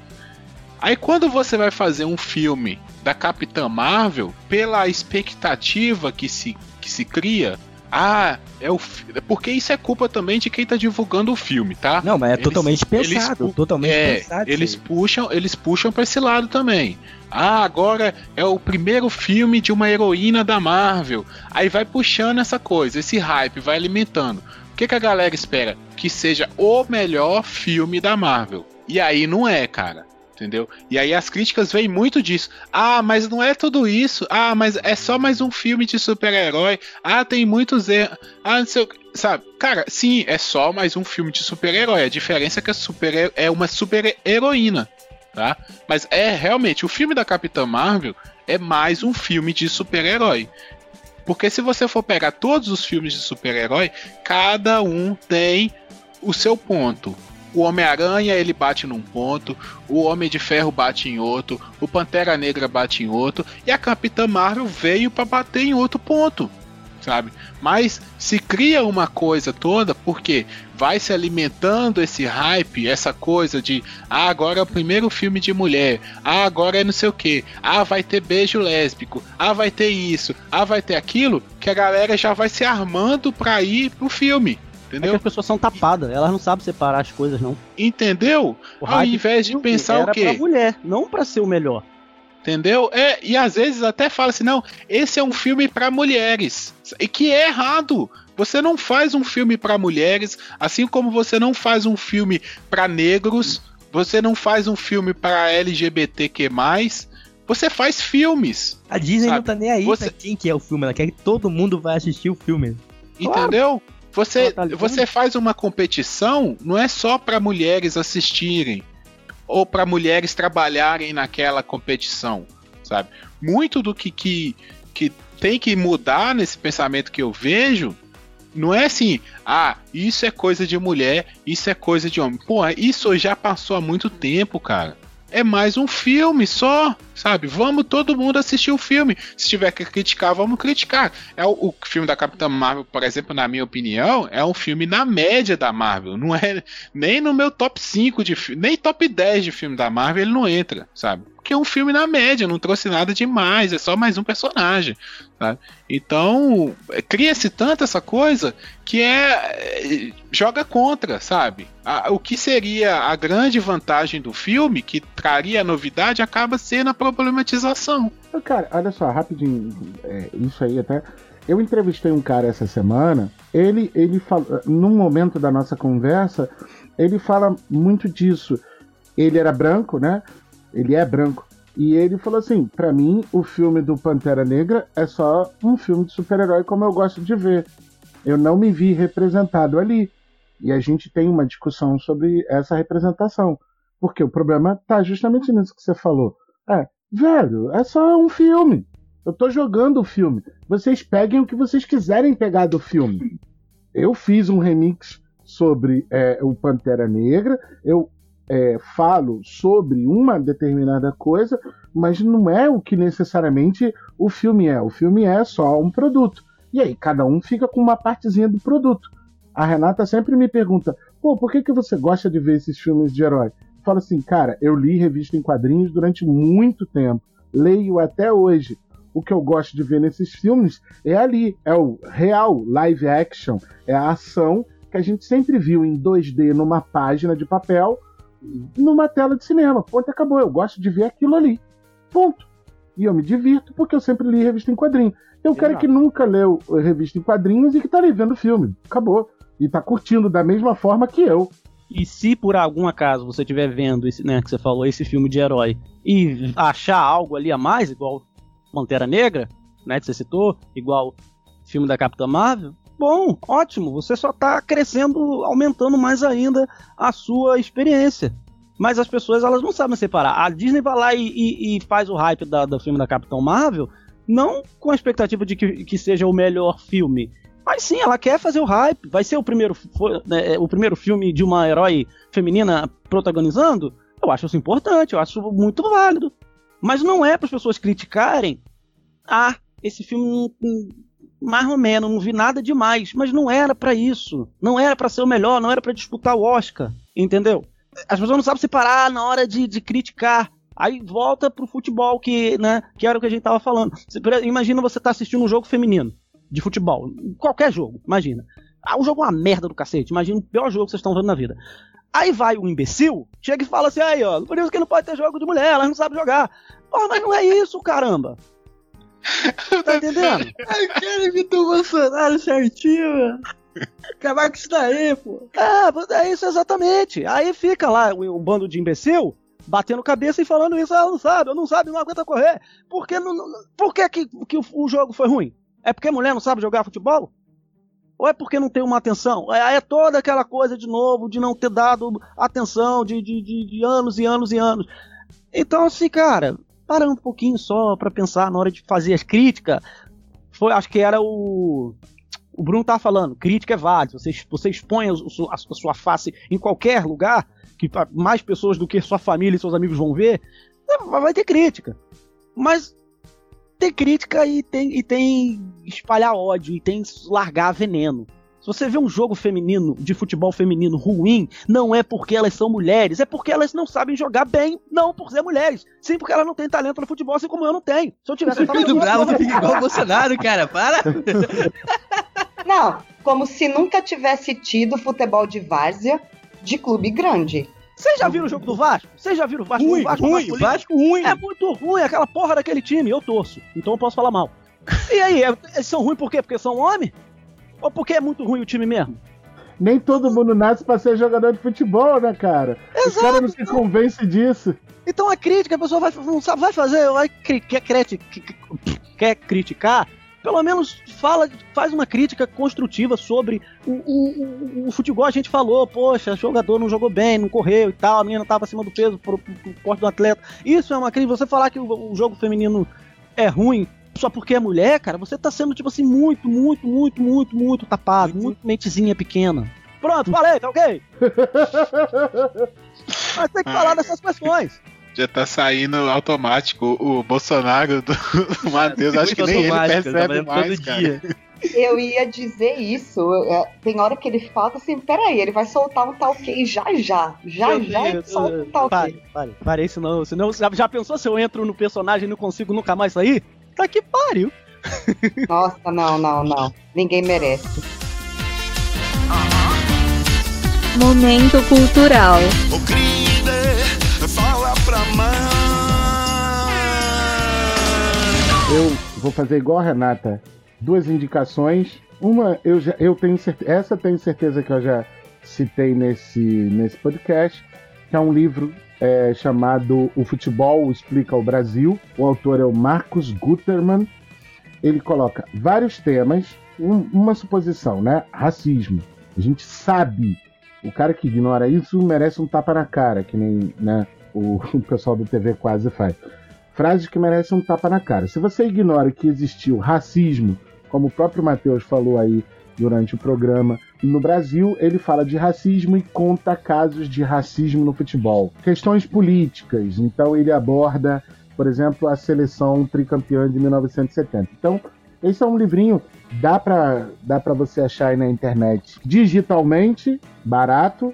Aí quando você vai fazer um filme da Capitã Marvel, pela expectativa que se, que se cria, ah, é o porque isso é culpa também de quem tá divulgando o filme, tá? Não, mas é eles, totalmente pensado, eles, totalmente é, pensado. Eles puxam, eles puxam para esse lado também. Ah, agora é o primeiro filme de uma heroína da Marvel. Aí vai puxando essa coisa, esse hype, vai alimentando. O que, que a galera espera? Que seja o melhor filme da Marvel. E aí não é, cara. Entendeu? E aí as críticas vêm muito disso. Ah, mas não é tudo isso. Ah, mas é só mais um filme de super-herói. Ah, tem muitos erros. Ah, não sei o Sabe? Cara, sim, é só mais um filme de super-herói. A diferença é que a super é uma super-heroína tá? Mas é realmente o filme da Capitã Marvel é mais um filme de super-herói. Porque se você for pegar todos os filmes de super-herói, cada um tem o seu ponto. O Homem-Aranha ele bate num ponto, o Homem de Ferro bate em outro, o Pantera Negra bate em outro, e a Capitã Marvel veio para bater em outro ponto sabe? Mas se cria uma coisa toda porque vai se alimentando esse hype, essa coisa de ah, agora é o primeiro filme de mulher, ah, agora é não sei o que, ah, vai ter beijo lésbico, ah, vai ter isso, ah, vai ter aquilo, que a galera já vai se armando pra ir pro filme. Entendeu? É as pessoas são tapadas, elas não sabem separar as coisas, não. Entendeu? O Ao invés de pensar o quê? Pra mulher, não para ser o melhor. Entendeu? É, e às vezes até fala assim: não, esse é um filme para mulheres. E que é errado. Você não faz um filme para mulheres, assim como você não faz um filme para negros, você não faz um filme para LGBTQ+, você faz filmes. A Disney sabe? não tá nem aí você... pra quem que é o filme, ela quer que todo mundo vai assistir o filme. Entendeu? Claro. Você, tá você faz uma competição, não é só para mulheres assistirem ou para mulheres trabalharem naquela competição, sabe? Muito do que, que, que tem que mudar nesse pensamento que eu vejo não é assim, ah, isso é coisa de mulher, isso é coisa de homem. Pô, isso já passou há muito tempo, cara. É mais um filme só, sabe? Vamos todo mundo assistir o filme. Se tiver que criticar, vamos criticar. É o, o filme da Capitã Marvel, por exemplo, na minha opinião, é um filme na média da Marvel. Não é nem no meu top 5 de nem top 10 de filme da Marvel ele não entra, sabe? Porque é um filme na média, não trouxe nada demais, é só mais um personagem, sabe? Então, cria-se tanto essa coisa que é, é, joga contra, sabe? A- o que seria a grande vantagem do filme, que traria novidade, acaba sendo a problematização. Cara, olha só, rapidinho, é, isso aí até. Eu entrevistei um cara essa semana, ele, ele fala, num momento da nossa conversa, ele fala muito disso. Ele era branco, né? Ele é branco. E ele falou assim: pra mim, o filme do Pantera Negra é só um filme de super-herói como eu gosto de ver. Eu não me vi representado ali. E a gente tem uma discussão sobre essa representação. Porque o problema tá justamente nisso que você falou. É, velho, é só um filme. Eu tô jogando o filme. Vocês peguem o que vocês quiserem pegar do filme. Eu fiz um remix sobre é, o Pantera Negra. Eu é, falo sobre uma determinada coisa, mas não é o que necessariamente o filme é. O filme é só um produto. E aí, cada um fica com uma partezinha do produto. A Renata sempre me pergunta: pô, por que, que você gosta de ver esses filmes de herói? Eu falo assim, cara, eu li revista em quadrinhos durante muito tempo. Leio até hoje. O que eu gosto de ver nesses filmes é ali, é o real live action, é a ação que a gente sempre viu em 2D numa página de papel, numa tela de cinema. Ponto, acabou. Eu gosto de ver aquilo ali. Ponto. E eu me divirto porque eu sempre li revista em quadrinhos. Tem um cara que nunca leu revista em quadrinhos e que tá ali vendo filme. Acabou. E tá curtindo da mesma forma que eu. E se por algum acaso você estiver vendo esse, né, que você falou, esse filme de herói, e achar algo ali a mais, igual Pantera Negra, né, que você citou, igual filme da Capitã Marvel, bom, ótimo, você só tá crescendo, aumentando mais ainda a sua experiência. Mas as pessoas, elas não sabem separar. A Disney vai lá e, e- e faz o hype da- do filme da Capitã Marvel, não com a expectativa de que, que seja o melhor filme, mas sim, ela quer fazer o hype. Vai ser o primeiro, né, o primeiro filme de uma herói feminina protagonizando? Eu acho isso importante, eu acho muito válido. Mas não é para as pessoas criticarem. Ah, esse filme mais ou menos, não vi nada demais. Mas não era para isso. Não era para ser o melhor, não era para disputar o Oscar. Entendeu? As pessoas não sabem separar na hora de, de criticar. Aí volta pro futebol, que, né, que era o que a gente tava falando. Imagina você tá assistindo um jogo feminino de futebol. Qualquer jogo, imagina. Ah, o jogo é uma merda do cacete. Imagina o pior jogo que vocês estão vendo na vida. Aí vai o imbecil, chega e fala assim, aí, ó, por isso que não pode ter jogo de mulher, elas não sabem jogar. Porra, mas não é isso, caramba. (laughs) Tá entendendo? Cara, imitou o Bolsonaro certinho, mano. Acabar com isso daí, pô. É, é isso exatamente. Aí fica lá um, um bando de imbecil batendo cabeça e falando isso, ah, não sabe, eu não sabe, não aguenta correr. Por que, não, não- por que, que, que o, o jogo foi ruim? É porque a mulher não sabe jogar futebol? Ou é porque não tem uma atenção? É, é toda aquela coisa de novo, de não ter dado atenção de, de, de, de anos e anos e anos. Então, assim, cara, para um pouquinho só pra pensar na hora de fazer as críticas. Foi, acho que era o. O Bruno tá falando, crítica é válida. Você, você expõe a, su- a sua face em qualquer lugar, que mais pessoas do que sua família e seus amigos vão ver, vai ter crítica. Mas tem crítica e tem, e tem espalhar ódio, e tem largar veneno. Se você vê um jogo feminino, de futebol feminino ruim, não é porque elas são mulheres, é porque elas não sabem jogar bem, não por ser mulheres. Sim, porque elas não têm talento no futebol, assim como eu não tenho. Se eu tivesse Você fica bravo, fica igual o Bolsonaro, cara. Para. Não, como se nunca tivesse tido futebol de várzea de clube grande. Vocês já viram o jogo do Vasco? Vocês já viram o Vasco? Ruim, o Vasco ruim, masculino? Vasco ruim. É muito ruim aquela porra daquele time, eu torço. Então eu posso falar mal. E aí, é- eles são ruins por quê? Porque são homens? Ou porque é muito ruim o time mesmo? Nem todo mundo nasce pra ser jogador de futebol, né, cara? Os caras não se convencem disso. Então a crítica, a pessoa vai, não sabe, vai fazer, vai quer, criti- quer criticar, pelo menos fala, faz uma crítica construtiva sobre o, o, o- o futebol. A gente falou, poxa, o jogador não jogou bem, não correu e tal, a menina tava acima do peso pro, porte do atleta. Isso é uma crítica. Você falar que o, o jogo feminino é ruim só porque é mulher, cara, você tá sendo, tipo assim, muito, muito, muito, muito, muito tapado, muito mentezinha pequena. Pronto, falei, tá ok? (laughs) Mas tem que falar dessas questões. Já tá saindo automático o, o Bolsonaro do, do Matheus. Acho que nem ele Automático, percebe tá mais, todo cara. dia. Eu ia dizer isso. é, Tem hora que ele fala assim: peraí, ele vai soltar um tal que já já. Já Eu- já eu- ele solta um tal Pare, que. pare, pare, senão, senão já, já pensou se eu entro no personagem e não consigo nunca mais sair? Tá que pariu. Nossa, não, não, não. Ninguém merece. Momento cultural. Ô pra mãe. Eu vou fazer igual a Renata. Duas indicações. Uma, eu, já, eu tenho certeza. Essa tenho certeza que eu já citei nesse, nesse podcast. Que é um livro é, chamado O Futebol Explica o Brasil. O autor é o Marcos Gutermann. Ele coloca vários temas. um- uma suposição, né? Racismo. A gente sabe. O cara que ignora isso merece um tapa na cara, que nem né, o, (laughs) o pessoal do TV quase faz frases que merecem um tapa na cara. Se você ignora que existiu racismo, como o próprio Matheus falou aí durante o programa, no Brasil ele fala de racismo e conta casos de racismo no futebol. Questões políticas, então ele aborda, por exemplo, a seleção tricampeã de 1970. Então, esse é um livrinho, dá para dá você achar aí na internet digitalmente, barato,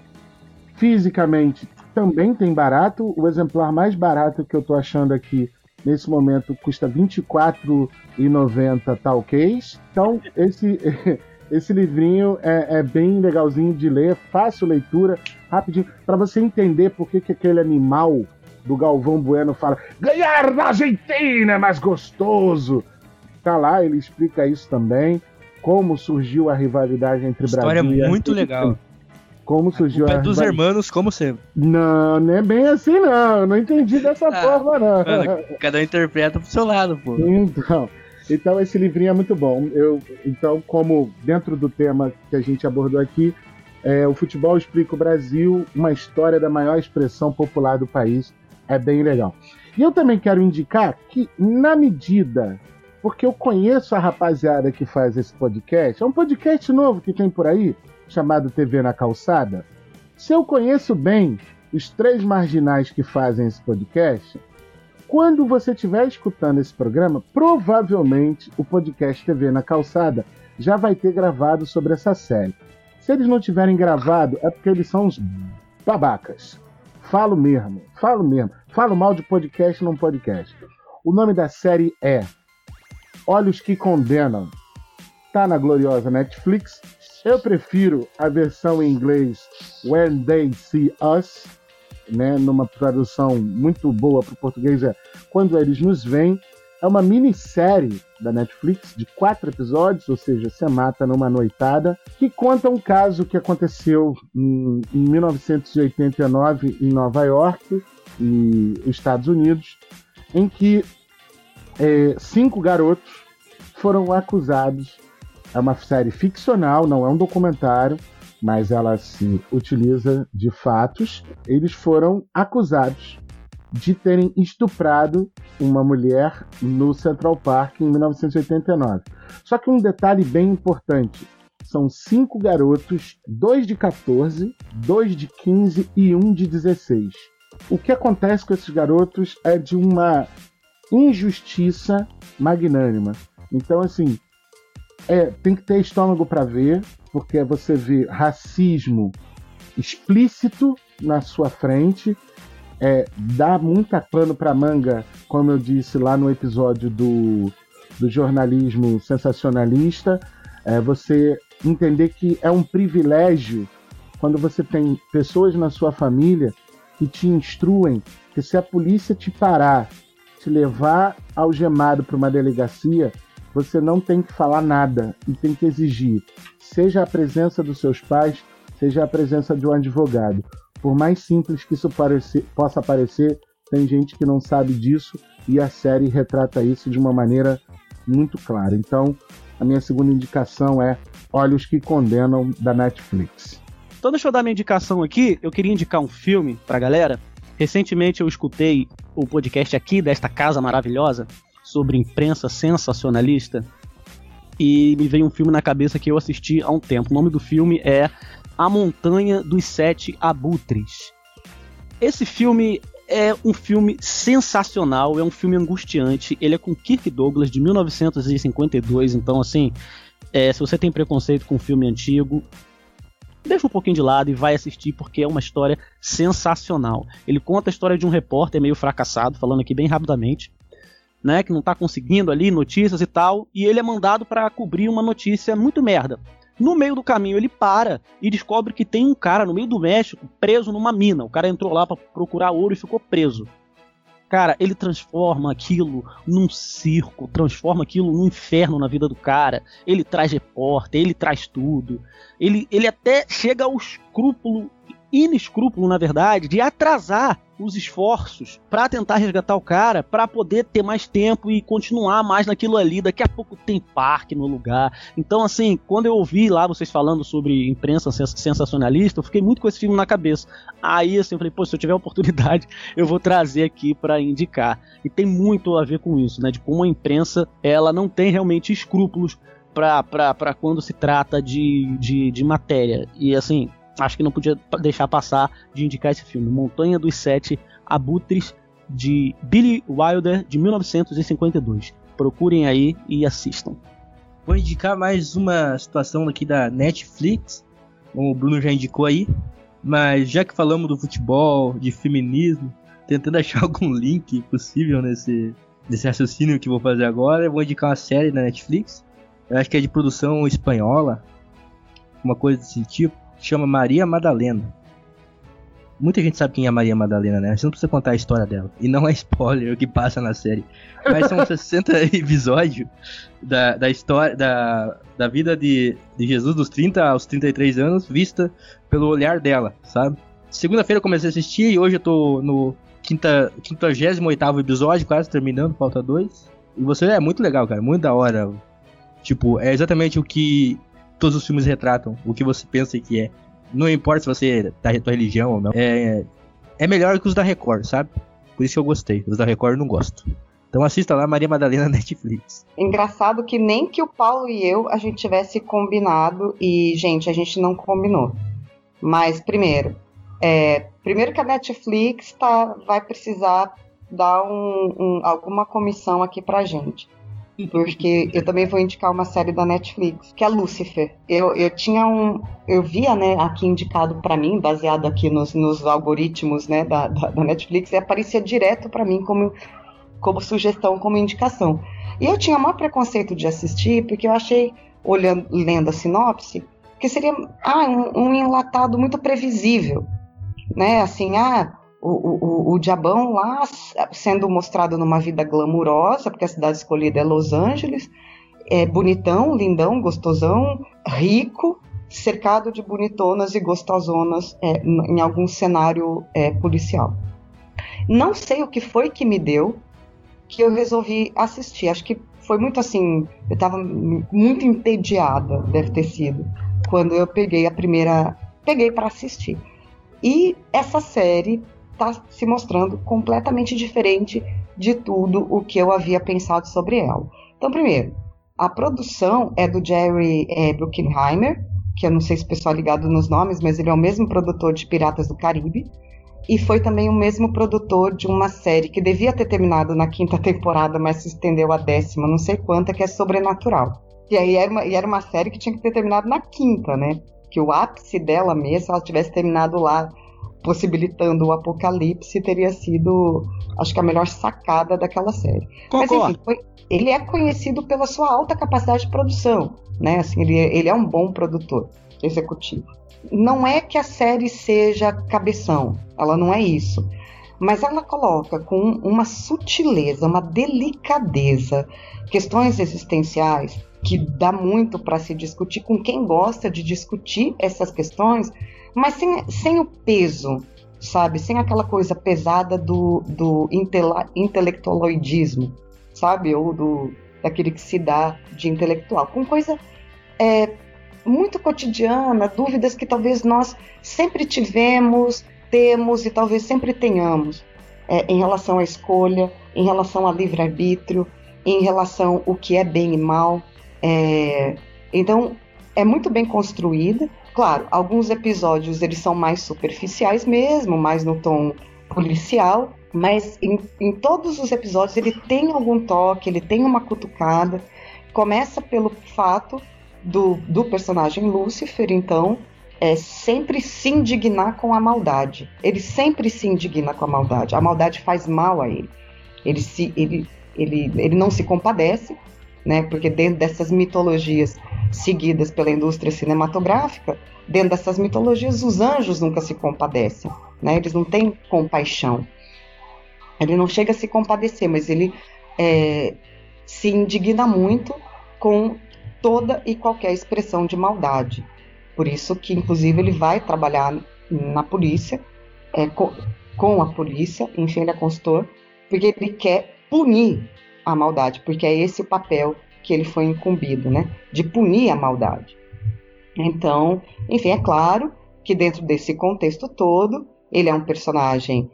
fisicamente também tem barato. O exemplar mais barato que eu tô achando aqui nesse momento custa R$ 24,90 talcase. Então, esse, (laughs) esse livrinho é, é bem legalzinho de ler, fácil leitura, rapidinho, para você entender por que, que aquele animal do Galvão Bueno fala ganhar da Argentina é mais gostoso. Tá lá, ele explica isso também. Como surgiu a rivalidade entre História Brasil e muito Argentina. legal. Como surgiu O pé a dos rivalidade. hermanos, como sempre. Não, não é bem assim, não. Eu Não entendi dessa Ah, forma, não. Mano, cada um interpreta pro seu lado, pô. Então, então esse livrinho é muito bom. Eu, então, como dentro do tema que a gente abordou aqui, é, o futebol explica o Brasil, uma história da maior expressão popular do país. É bem legal. E eu também quero indicar que, na medida, porque eu conheço a rapaziada que faz esse podcast, é um podcast novo que tem por aí, chamado TV na Calçada. Se eu conheço bem os três marginais que fazem esse podcast, quando você estiver escutando esse programa, provavelmente o podcast TV na Calçada já vai ter gravado sobre essa série. Se eles não tiverem gravado, é porque eles são uns babacas. Falo mesmo, falo mesmo. Falo mal de podcast num podcast. O nome da série é Olhos que Condenam. Tá na gloriosa Netflix. Eu prefiro a versão em inglês When They See Us, né, numa tradução muito boa para o português é Quando Eles Nos Veem. É uma minissérie da Netflix de quatro episódios, ou seja, você mata numa noitada, que conta um caso que aconteceu em, em 1989 em Nova York e Estados Unidos, em que é, cinco garotos foram acusados. É uma série ficcional, não é um documentário, mas ela se utiliza de fatos. Eles foram acusados de terem estuprado uma mulher no Central Park em 1989. Só que um detalhe bem importante: são cinco garotos, dois de 14, dois de 15 e um de 16. O que acontece com esses garotos é de uma injustiça magnânima. Então, assim, é, tem que ter estômago para ver, porque você vê racismo explícito na sua frente, é, dá muita pano para manga, como eu disse lá no episódio do, do jornalismo sensacionalista, é, você entender que é um privilégio quando você tem pessoas na sua família que te instruem que se a polícia te parar, te levar algemado para uma delegacia, você não tem que falar nada e tem que exigir, seja a presença dos seus pais, seja a presença de um advogado. Por mais simples que isso parecer, possa parecer, tem gente que não sabe disso e a série retrata isso de uma maneira muito clara. Então, a minha segunda indicação é Olhos que Condenam, da Netflix. Então deixa eu dar minha indicação aqui. Eu queria indicar um filme pra galera. Recentemente eu escutei o podcast aqui desta casa maravilhosa sobre imprensa sensacionalista e me veio um filme na cabeça que eu assisti há um tempo. O nome do filme é A Montanha dos Sete Abutres. Esse filme é um filme sensacional, é um filme angustiante. Ele é com Kirk Douglas de 1952, então assim, é, se você tem preconceito com filme antigo, deixa um pouquinho de lado e vai assistir porque é uma história sensacional. Ele conta a história de um repórter meio fracassado, falando aqui bem rapidamente, né, que não tá conseguindo ali notícias e tal, e ele é mandado para cobrir uma notícia muito merda. No meio do caminho ele para e descobre que tem um cara no meio do México preso numa mina. O cara entrou lá para procurar ouro e ficou preso. Cara, ele transforma aquilo num circo, transforma aquilo num inferno na vida do cara. Ele traz repórter, ele traz tudo. Ele, ele até chega ao escrúpulo, inescrúpulo, na verdade, de atrasar os esforços para tentar resgatar o cara, para poder ter mais tempo e continuar mais naquilo ali. Daqui a pouco tem parque no lugar. Então, assim, quando eu ouvi lá vocês falando sobre imprensa sensacionalista, eu fiquei muito com esse filme na cabeça. Aí, assim, eu falei, pô, se eu tiver oportunidade, (laughs) eu vou trazer aqui para indicar. E tem muito a ver com isso, né? De como a imprensa, ela não tem realmente escrúpulos para quando se trata de, de, de matéria. E, assim, acho que não podia deixar passar de indicar esse filme, Montanha dos Sete Abutres, de Billy Wilder, de 1952. Procurem aí e assistam. Vou indicar mais uma situação aqui da Netflix, como o Bruno já indicou aí, mas já que falamos do futebol, de feminismo, tentando achar (laughs) algum link possível nesse, nesse raciocínio que vou fazer agora, eu vou indicar uma série na Netflix, eu acho que é de produção espanhola, uma coisa desse tipo, chama Maria Madalena. Muita gente sabe quem é Maria Madalena, né? Você não precisa contar a história dela. E não é spoiler o que passa na série. Mas são (laughs) 60 episódios da, da história, da, da vida de, de Jesus dos 30 aos 33 anos, vista pelo olhar dela, sabe? Segunda-feira eu comecei a assistir e hoje eu tô no quinta, 58 episódio, quase terminando, falta dois. E você é muito legal, cara, muito da hora. Tipo, é exatamente o que todos os filmes retratam o que você pensa que é. Não importa se você tá tua religião ou não. É, é melhor que os da Record, sabe? Por isso que eu gostei. Os da Record eu não gosto. Então assista lá Maria Madalena (laughs) Netflix. Engraçado que nem que o Paulo e eu a gente tivesse combinado e, gente, a gente não combinou. Mas primeiro, é, primeiro que a Netflix tá, vai precisar dar um, um, alguma comissão aqui pra gente porque eu também vou indicar uma série da Netflix, que é Lucifer. Eu, eu tinha um. Eu via, né, aqui indicado para mim, baseado aqui nos, nos algoritmos, né, da, da, da Netflix, e aparecia direto para mim como, como sugestão, como indicação. E eu tinha maior preconceito de assistir, porque eu achei, olhando, lendo a sinopse, que seria ah, um, um enlatado muito previsível. Né? Assim, ah, o, o, o diabão lá sendo mostrado numa vida glamurosa, porque a cidade escolhida é Los Angeles, é bonitão, lindão, gostosão, rico, cercado de bonitonas e gostosonas é, em algum cenário é, policial. Não sei o que foi que me deu que eu resolvi assistir. Acho que foi muito assim, eu estava muito entediada, deve ter sido, quando eu peguei a primeira, peguei para assistir. E essa série está se mostrando completamente diferente de tudo o que eu havia pensado sobre ela. Então, primeiro, a produção é do Jerry é, Bruckheimer, que eu não sei se o pessoal é ligado nos nomes, mas ele é o mesmo produtor de Piratas do Caribe. E foi também o mesmo produtor de uma série que devia ter terminado na quinta temporada, mas se estendeu à décima, não sei quanta, que é Sobrenatural. E aí era uma, e era uma série que tinha que ter terminado na quinta, né? Que o ápice dela mesmo, se ela tivesse terminado lá possibilitando o apocalipse, teria sido, acho que a melhor sacada daquela série. Concordo. Mas enfim, foi, ele é conhecido pela sua alta capacidade de produção, né? Assim, ele, é, ele é um bom produtor executivo. Não é que a série seja cabeção, ela não é isso. Mas ela coloca com uma sutileza, uma delicadeza, questões existenciais que dá muito para se discutir com quem gosta de discutir essas questões mas sem, sem o peso, sabe? Sem aquela coisa pesada do, do intelectualoidismo, sabe? Ou do daquele que se dá de intelectual. Com coisa é, muito cotidiana, dúvidas que talvez nós sempre tivemos, temos e talvez sempre tenhamos é, em relação à escolha, em relação ao livre-arbítrio, em relação ao que é bem e mal. É, então, é muito bem construída, Claro, alguns episódios eles são mais superficiais mesmo, mais no tom policial, mas em, em todos os episódios ele tem algum toque, ele tem uma cutucada. Começa pelo fato do, do personagem Lúcifer, então, é sempre se indignar com a maldade. Ele sempre se indigna com a maldade. A maldade faz mal a ele. Ele, se, ele, ele, ele não se compadece, né? Porque dentro dessas mitologias seguidas pela indústria cinematográfica, dentro dessas mitologias, os anjos nunca se compadecem, né? Eles não têm compaixão. Ele não chega a se compadecer, mas ele é, se indigna muito com toda e qualquer expressão de maldade. Por isso que, inclusive, ele vai trabalhar na polícia, é, com, com a polícia, enfim, ele é consultor, porque ele quer punir a maldade, porque é esse o papel que ele foi incumbido, né? De punir a maldade. Então, enfim, é claro que dentro desse contexto todo, ele é um personagem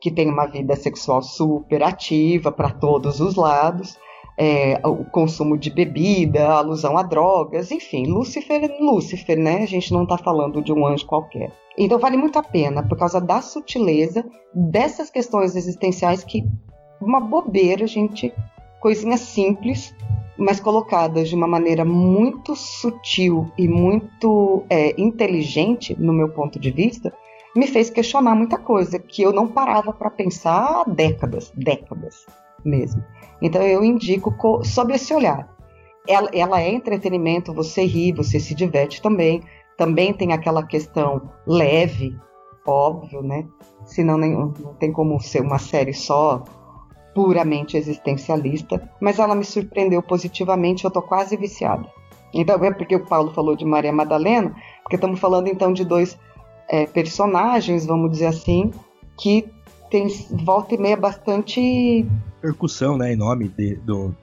que tem uma vida sexual super ativa para todos os lados, é, o consumo de bebida, a alusão a drogas, enfim, Lúcifer é Lúcifer, né? A gente não está falando de um anjo qualquer. Então vale muito a pena, por causa da sutileza dessas questões existenciais que uma bobeira, gente, coisinhas simples, mas colocadas de uma maneira muito sutil e muito é, inteligente, no meu ponto de vista, me fez questionar muita coisa que eu não parava para pensar há décadas, décadas mesmo. Então eu indico sob esse olhar. Ela, ela, é entretenimento, você ri, você se diverte também. Também tem aquela questão leve, óbvio, né? Senão nem, não tem como ser uma série só puramente existencialista, mas ela me surpreendeu positivamente, eu tô quase viciada. Então é porque o Paulo falou de Maria Madalena, porque estamos falando então de dois é, personagens, vamos dizer assim, que tem volta e meia bastante percussão, né, em nome de, do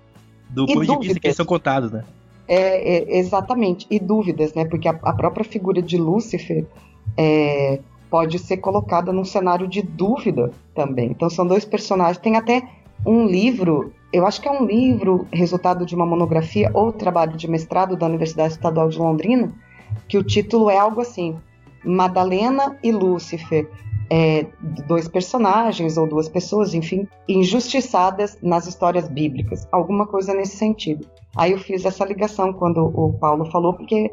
do e ponto de vista que eles são contados, né? É, é, exatamente, e dúvidas, né? Porque a, a própria figura de Lúcifer é, pode ser colocada num cenário de dúvida também. Então são dois personagens. Tem até um livro, eu acho que é um livro resultado de uma monografia ou trabalho de mestrado da Universidade Estadual de Londrina, que o título é algo assim: Madalena e Lúcifer é, dois personagens ou duas pessoas, enfim, injustiçadas nas histórias bíblicas, alguma coisa nesse sentido. Aí eu fiz essa ligação quando o Paulo falou, porque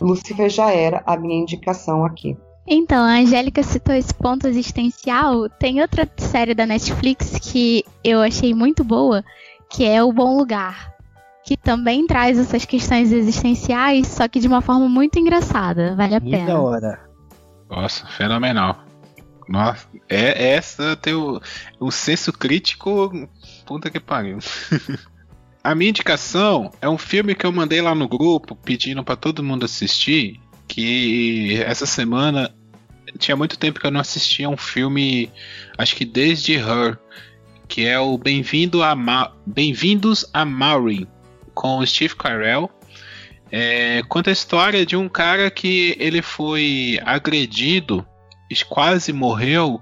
Lúcifer já era a minha indicação aqui. Então, a Angélica citou esse ponto existencial. Tem outra série da Netflix que eu achei muito boa, que é O Bom Lugar, que também traz essas questões existenciais, só que de uma forma muito engraçada. Vale a muito pena. Da hora. Nossa, fenomenal. Nossa, é, essa tem o, o senso crítico. Puta que pariu. (laughs) A minha indicação é um filme que eu mandei lá no grupo pedindo para todo mundo assistir. Que essa semana tinha muito tempo que eu não assistia um filme, acho que desde Her, que é o Bem-vindo a Ma Bem-vindos a Maureen, com o Steve Carell. É, conta a história de um cara que ele foi agredido quase morreu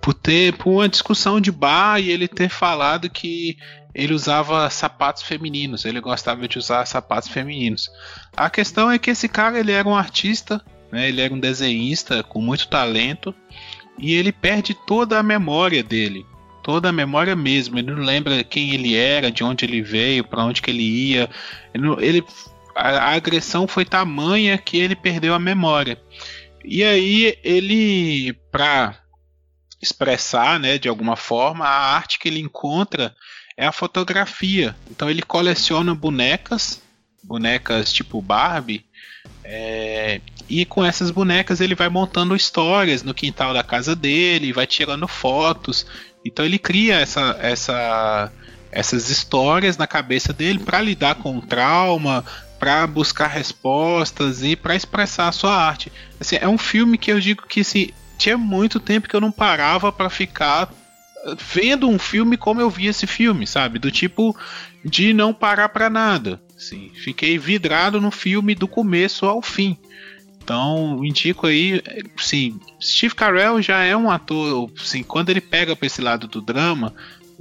por ter por uma discussão de bar e ele ter falado que ele usava sapatos femininos, ele gostava de usar sapatos femininos. A questão é que esse cara ele era um artista, né, ele era um desenhista com muito talento e ele perde toda a memória dele, toda a memória mesmo. Ele não lembra quem ele era, de onde ele veio, para onde que ele ia. Ele, ele a, a agressão foi tamanha que ele perdeu a memória. E aí ele, para expressar, né, de alguma forma, a arte que ele encontra é a fotografia. Então ele coleciona bonecas, bonecas tipo Barbie, é, e com essas bonecas ele vai montando histórias no quintal da casa dele, vai tirando fotos. Então ele cria essa, essa, essas histórias na cabeça dele para lidar com o trauma, para buscar respostas e para expressar a sua arte. Assim, é um filme que eu digo que assim, tinha muito tempo que eu não parava para ficar eh, vendo um filme como eu vi esse filme, sabe? Do tipo de não parar para nada. Assim, fiquei vidrado no filme do começo ao fim. Então, indico aí, sim, Steve Carell já é um ator, assim, quando ele pega para esse lado do drama,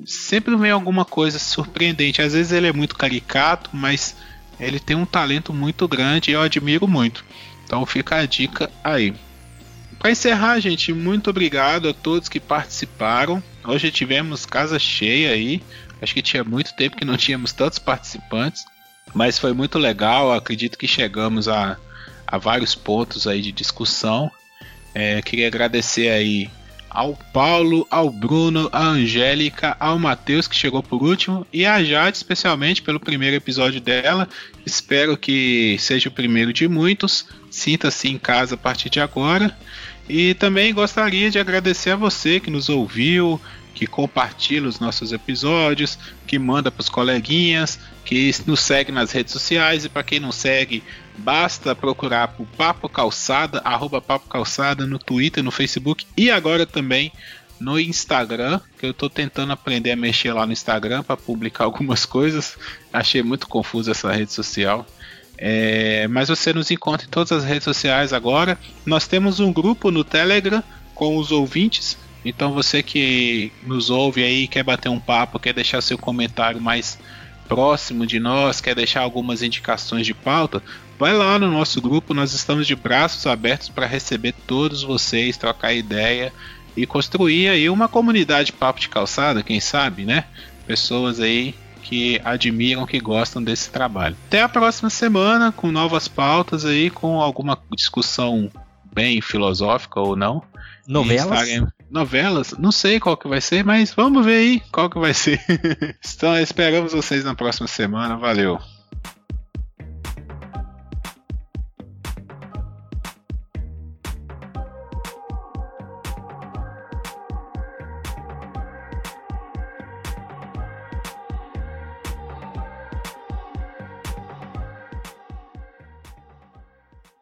sempre vem alguma coisa surpreendente. Às vezes ele é muito caricato, mas ele tem um talento muito grande e eu admiro muito. Então fica a dica aí. para encerrar, gente, muito obrigado a todos que participaram. Hoje tivemos casa cheia aí. Acho que tinha muito tempo que não tínhamos tantos participantes, mas foi muito legal. Acredito que chegamos a, a vários pontos aí de discussão. É, queria agradecer aí ao Paulo, ao Bruno, à Angélica, ao Matheus que chegou por último e a Jade especialmente pelo primeiro episódio dela. Espero que seja o primeiro de muitos. Sinta-se em casa a partir de agora. E também gostaria de agradecer a você que nos ouviu, que compartilha os nossos episódios, que manda para os coleguinhas, que nos segue nas redes sociais e para quem não segue, basta procurar por Papo Calçada, arroba Papo Calçada no Twitter, no Facebook e agora também no Instagram, que eu estou tentando aprender a mexer lá no Instagram para publicar (laughs) algumas coisas. Achei muito confuso essa rede social. É, mas você nos encontra em todas as redes sociais agora. Nós temos um grupo no Telegram com os ouvintes então você que nos ouve aí, quer bater um papo, quer deixar seu comentário mais próximo de nós, quer deixar algumas indicações de pauta, vai lá no nosso grupo, nós estamos de braços abertos para receber todos vocês, trocar ideia e construir aí uma comunidade papo de calçada, quem sabe, né? Pessoas aí que admiram, que gostam desse trabalho. Até a próxima semana com novas pautas aí, com alguma discussão bem filosófica ou não. Novelas? Novelas? Não sei qual que vai ser, mas vamos ver aí qual que vai ser. (laughs) então esperamos vocês na próxima semana. Valeu.